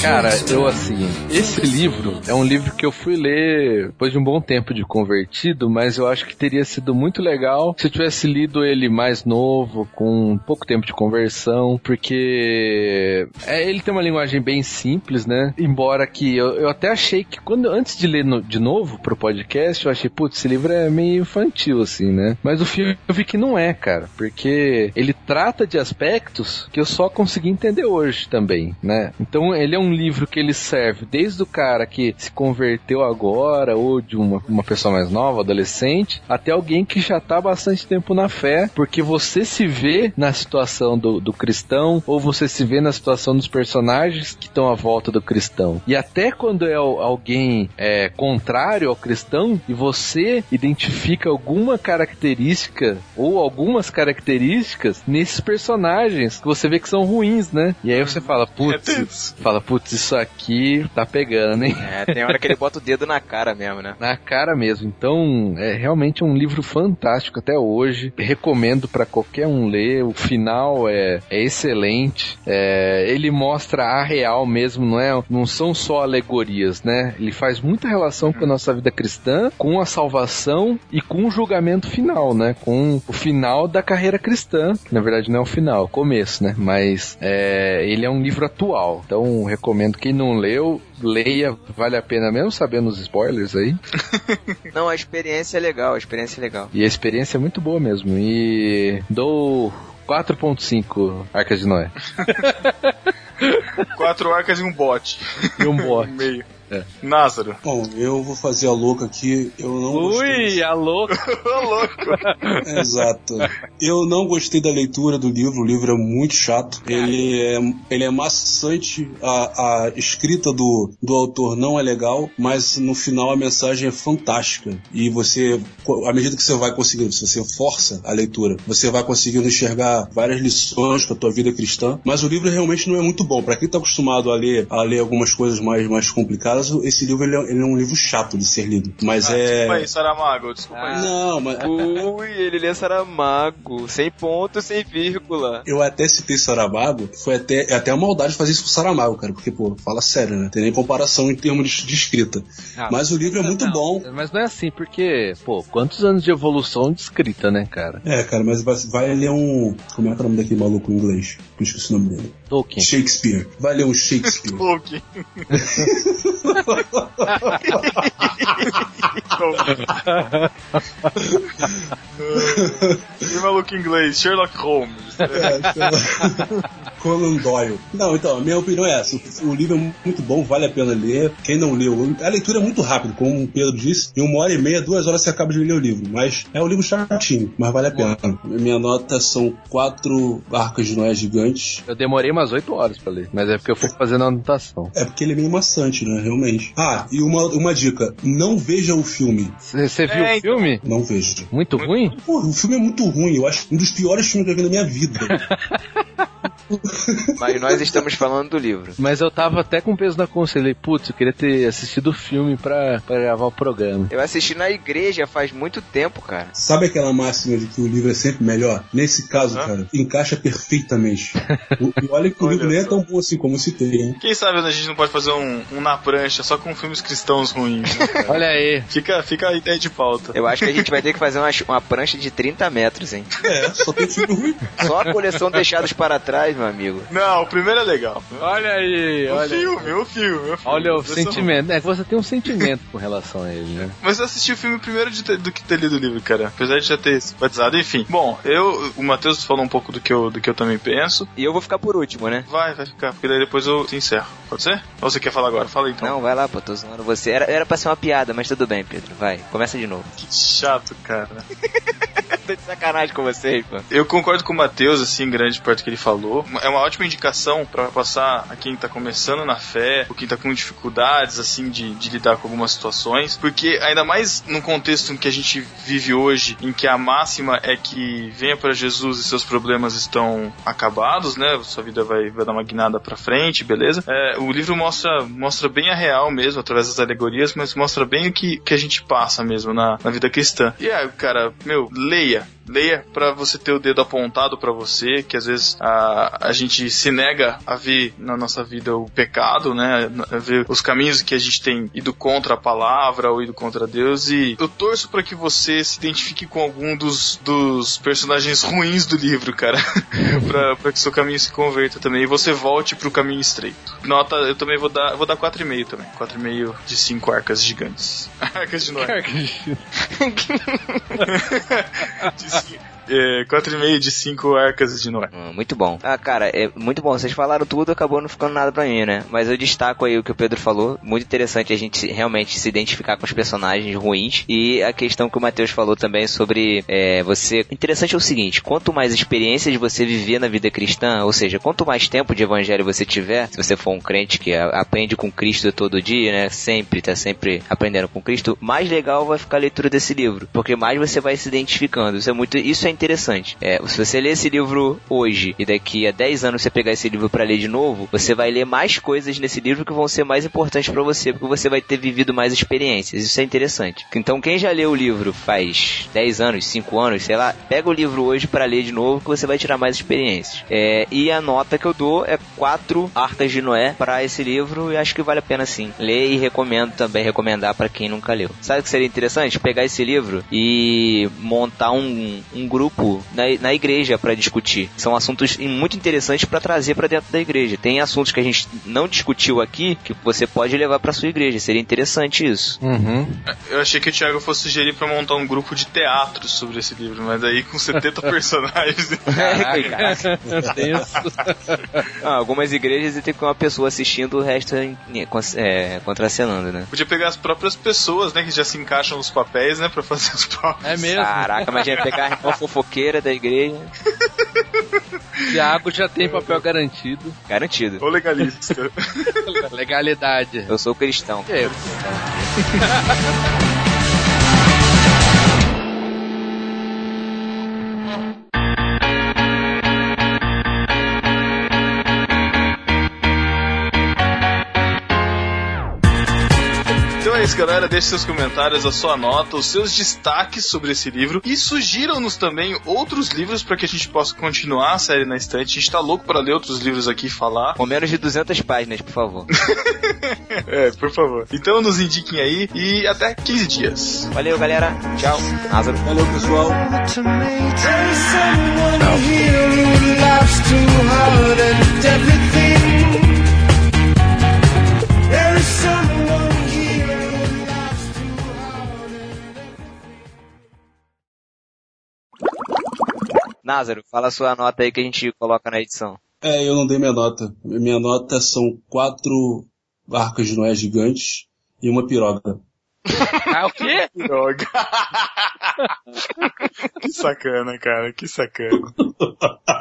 Cara, eu assim, esse livro é um livro que eu fui ler depois de um bom tempo de convertido, mas eu acho que teria sido muito legal se eu tivesse lido ele mais novo, com pouco tempo de conversão, porque é, ele tem uma linguagem bem simples, né? Embora que eu, eu até achei que quando antes de ler no- de novo pro podcast, eu achei, putz, esse livro é meio infantil assim, né? Mas o filme eu vi que não é, cara, porque ele trata de aspectos que eu só consegui entender hoje também, né? Então ele é um livro que ele serve desde o cara que se converteu agora ou de uma, uma pessoa mais nova, adolescente, até alguém que já tá há bastante tempo na fé, porque você se vê na situação do, do cristão ou você se vê na situação dos personagens que estão à volta do cristão. E até quando é al- alguém é, contrário ao cristão e você identifica alguma característica ou algumas características nesses personagens que você vê que são ruins, né? E aí você fala, É putz. Fala, putz, isso aqui tá pegando, hein? É, tem hora que ele bota o dedo na cara mesmo, né? Na cara mesmo. Então, é realmente um livro fantástico até hoje. Recomendo pra qualquer um ler. O final é, é excelente. É, ele mostra a real mesmo, não é? Não são só alegorias, né? Ele faz muita relação com a nossa vida cristã, com a salvação e com o julgamento final, né? Com o final da carreira cristã, que na verdade não é o final, é o começo, né? Mas é, ele é um livro atual. Então, recomendo quem não leu, leia, vale a pena mesmo sabendo os spoilers aí. (laughs) Não, a experiência é legal, a experiência é legal. E a experiência é muito boa mesmo. E dou 4.5 Arcas de Noé. (laughs) Quatro arcas e um bote. E um (laughs) bote. meio. É. Názaro. Bom, eu vou fazer a louca aqui. Eu não gostei. Ui, a louca. (laughs) Louco. (laughs) Exato. Eu não gostei da leitura do livro, o livro é muito chato. Ele é, ele é maçante, a, a escrita do, do autor não é legal, mas no final a mensagem é fantástica. E você, à medida que você vai conseguindo, se você força a leitura, você vai conseguindo enxergar várias lições com a tua vida cristã. Mas o livro realmente não é muito bom. Para quem está acostumado a ler, a ler algumas coisas mais, mais complicadas, esse livro ele é, ele é um livro chato de ser lido. Mas Ah, é. Desculpa aí, Saramago. Desculpa aí. Não, mas Ui, ele lê Saramago, sem ponto, sem vírgula. Eu até citei Saramago, foi até, é até uma maldade fazer isso com Saramago, cara, porque, pô, fala sério, né? Tem nem comparação em termos de, de escrita. Ah, Mas o livro é muito Não, bom. Mas não é assim, porque, pô, quantos anos de evolução de escrita, né, cara? É, cara, mas vai, vai ler um. Como é que é o nome daquele maluco em inglês? Que eu esqueci o nome dele. Tolkien. Shakespeare. Um Shakespeare. Tolkien. (laughs) (laughs) e maluco inglês, Sherlock Holmes. É, Conan Doyle. Não, então, a minha opinião é essa. O livro é muito bom, vale a pena ler. Quem não leu, a leitura é muito rápida, como o Pedro disse. Em uma hora e meia, duas horas você acaba de ler o livro. Mas é um livro chatinho, mas vale a pena. Minha nota são quatro arcas de Noé gigantes. Eu demorei umas 8 horas pra ler, mas é porque eu fui fazendo a anotação. É porque ele é meio maçante, né? Realmente. Ah, e uma, uma dica: não veja o filme. Você viu É, o filme? Não veja. Muito ruim? Pô, o filme é muito ruim. Eu acho um dos piores filmes que eu vi na minha vida. (laughs) Mas nós estamos falando do livro. Mas eu tava até com peso na consciência. Falei, Putz, eu queria ter assistido o filme pra, pra gravar o programa. Eu assisti na igreja faz muito tempo, cara. Sabe aquela máxima de que o livro é sempre melhor? Nesse caso, Hã? cara, encaixa perfeitamente. O- e olha que o (laughs) Olha livro nem é tão bom assim como se tem, hein? Quem sabe a gente não pode fazer um, um na prancha só com filmes cristãos ruins. né? (laughs) Olha aí. fica, fica a ideia de pauta. Eu acho que a gente vai ter que fazer uma, uma prancha de 30 metros, hein? É, só tem filme ruim. Só a coleção Deixados para Trás, meu amigo. Não, o primeiro é legal. Olha aí, O olha. filme, o filme, o filme. Olha o sentimento. É que você tem um sentimento com relação a ele, né? Mas eu assisti o filme primeiro de ter- do que ter lido o livro, cara. Apesar de já ter simpatizado, enfim. Bom, eu, o Matheus falou um pouco do que eu, do que eu também penso. E eu vou ficar por último, né? Vai, vai ficar, porque daí depois eu te encerro. Pode ser? Ou você quer falar agora? Fala aí, então. Não, vai lá, pô, tô zoando você. Era, era pra ser uma piada, mas tudo bem, Pedro. Vai, começa de novo. Que chato, cara. (laughs) tô de sacanagem com vocês, pô. Eu concordo com o Matheus, assim, grande parte que ele falou. É uma ótima indicação pra passar a quem tá começando na fé, ou quem tá com dificuldades, assim, de, de lidar com algumas situações. Porque, ainda mais no contexto em que a gente vive hoje, em que a máxima é que venha para Jesus e seus problemas estão acabados, né? Sua vida vai, vai dar uma guinada pra frente, beleza? É, o livro mostra, mostra bem a real mesmo, através das alegorias, mas mostra bem o que, que a gente passa mesmo na, na vida cristã. E é, cara, meu, leia. Leia pra você ter o dedo apontado pra você, que às vezes a, a gente se nega a ver na nossa vida o pecado, né? A ver os caminhos que a gente tem ido contra a palavra ou ido contra Deus. E eu torço pra que você se identifique com algum dos, dos personagens ruins do livro, cara. (laughs) pra, pra que seu caminho se converta também e você volte pro caminho estreito. Nota, eu também vou dar, vou dar 4,5 também. 4,5 de 5 arcas gigantes. (laughs) arcas de Noé. de (laughs) ci- é, 4,5 de 5 arcas de Noé. Hum, muito bom. Ah, cara, é muito bom. Vocês falaram tudo, acabou não ficando nada pra mim, né? Mas eu destaco aí o que o Pedro falou. Muito interessante a gente realmente se identificar com os personagens ruins. E a questão que o Matheus falou também sobre é, você. Interessante é o seguinte: quanto mais experiências você viver na vida cristã, ou seja, quanto mais tempo de evangelho você tiver, se você for um crente que aprende com Cristo todo dia, né? Sempre, tá sempre aprendendo com Cristo, mais legal vai ficar a leitura desse livro. Porque mais você vai se identificando. Isso é muito. Isso é interessante. É, se você ler esse livro hoje e daqui a 10 anos você pegar esse livro pra ler de novo, você vai ler mais coisas nesse livro que vão ser mais importantes pra você, porque você vai ter vivido mais experiências. Isso é interessante. Então, quem já leu o livro faz 10 anos, 5 anos, sei lá, pega o livro hoje pra ler de novo que você vai tirar mais experiências. É, e a nota que eu dou é 4 Arcas de Noé pra esse livro e acho que vale a pena sim. Ler e recomendo também recomendar pra quem nunca leu. Sabe o que seria interessante? Pegar esse livro e montar um, um grupo na, na igreja pra discutir. São assuntos muito interessantes pra trazer pra dentro da igreja. Tem assuntos que a gente não discutiu aqui que você pode levar pra sua igreja. Seria interessante isso. Uhum. Eu achei que o Thiago fosse sugerir pra montar um grupo de teatro sobre esse livro, mas aí com 70 (laughs) personagens. Caraca. Ah, algumas igrejas e tem que uma pessoa assistindo o resto em- é, contracenando, né? Podia pegar as próprias pessoas, né, que já se encaixam nos papéis, né, pra fazer os próprios. É mesmo. Caraca, imagina pegar a irmã (laughs) fofoqueira da igreja. (laughs) Thiago já tem papel garantido. Garantido. Ou legalista. (laughs) Legalidade. Eu sou cristão. É. (laughs) Galera. Deixe seus comentários, a sua nota, os seus destaques sobre esse livro e sugiram-nos também outros livros para que a gente possa continuar a série na estante. A gente tá louco para ler outros livros aqui e falar. Com menos de 200 páginas, por favor. (laughs) É, por favor. Então nos indiquem aí e até 15 dias. Valeu, galera. Tchau. Lázaro. Valeu, pessoal. Názaro, fala a sua nota aí que a gente coloca na edição. É, eu não dei minha nota. Minha nota são quatro arcas de Noé gigantes e uma piroga. (laughs) Ah, o quê? Droga. (laughs) que sacana, cara, que sacana.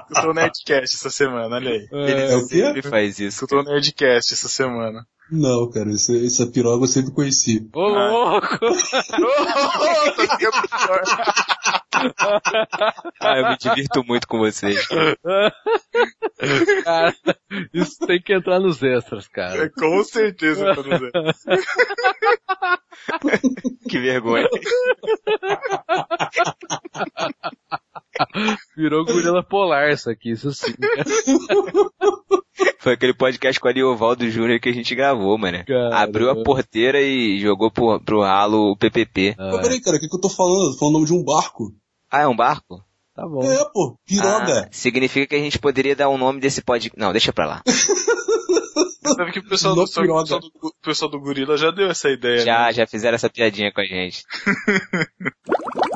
Escutou o Nerdcast essa semana, olha aí. É o quê? Ele faz isso. Escutou o Nerdcast essa semana. Não, cara, essa, essa piroga eu sempre conheci. Ô, louco! (laughs) (laughs) Ah, eu me divirto muito com vocês. Cara, isso tem que entrar nos extras, cara. É, com certeza, pra dizer. (laughs) Que vergonha. Virou gorila polar isso aqui, isso sim. (laughs) Foi aquele podcast com a Liovaldo Júnior que a gente gravou, mano. Abriu a porteira e jogou pro, pro ralo o PPP. Ah, Mas peraí, cara, o que, que eu tô falando? Tô falando o nome de um barco. Ah, é um barco? tá bom. É, pô, piroga. Ah, significa que a gente poderia dar o nome desse podcast. Não, deixa pra lá. (laughs) Sabe que o pessoal, do, o pessoal do, o pessoal do Gorila já deu essa ideia, né? Já, já fizeram essa piadinha com a gente. (laughs)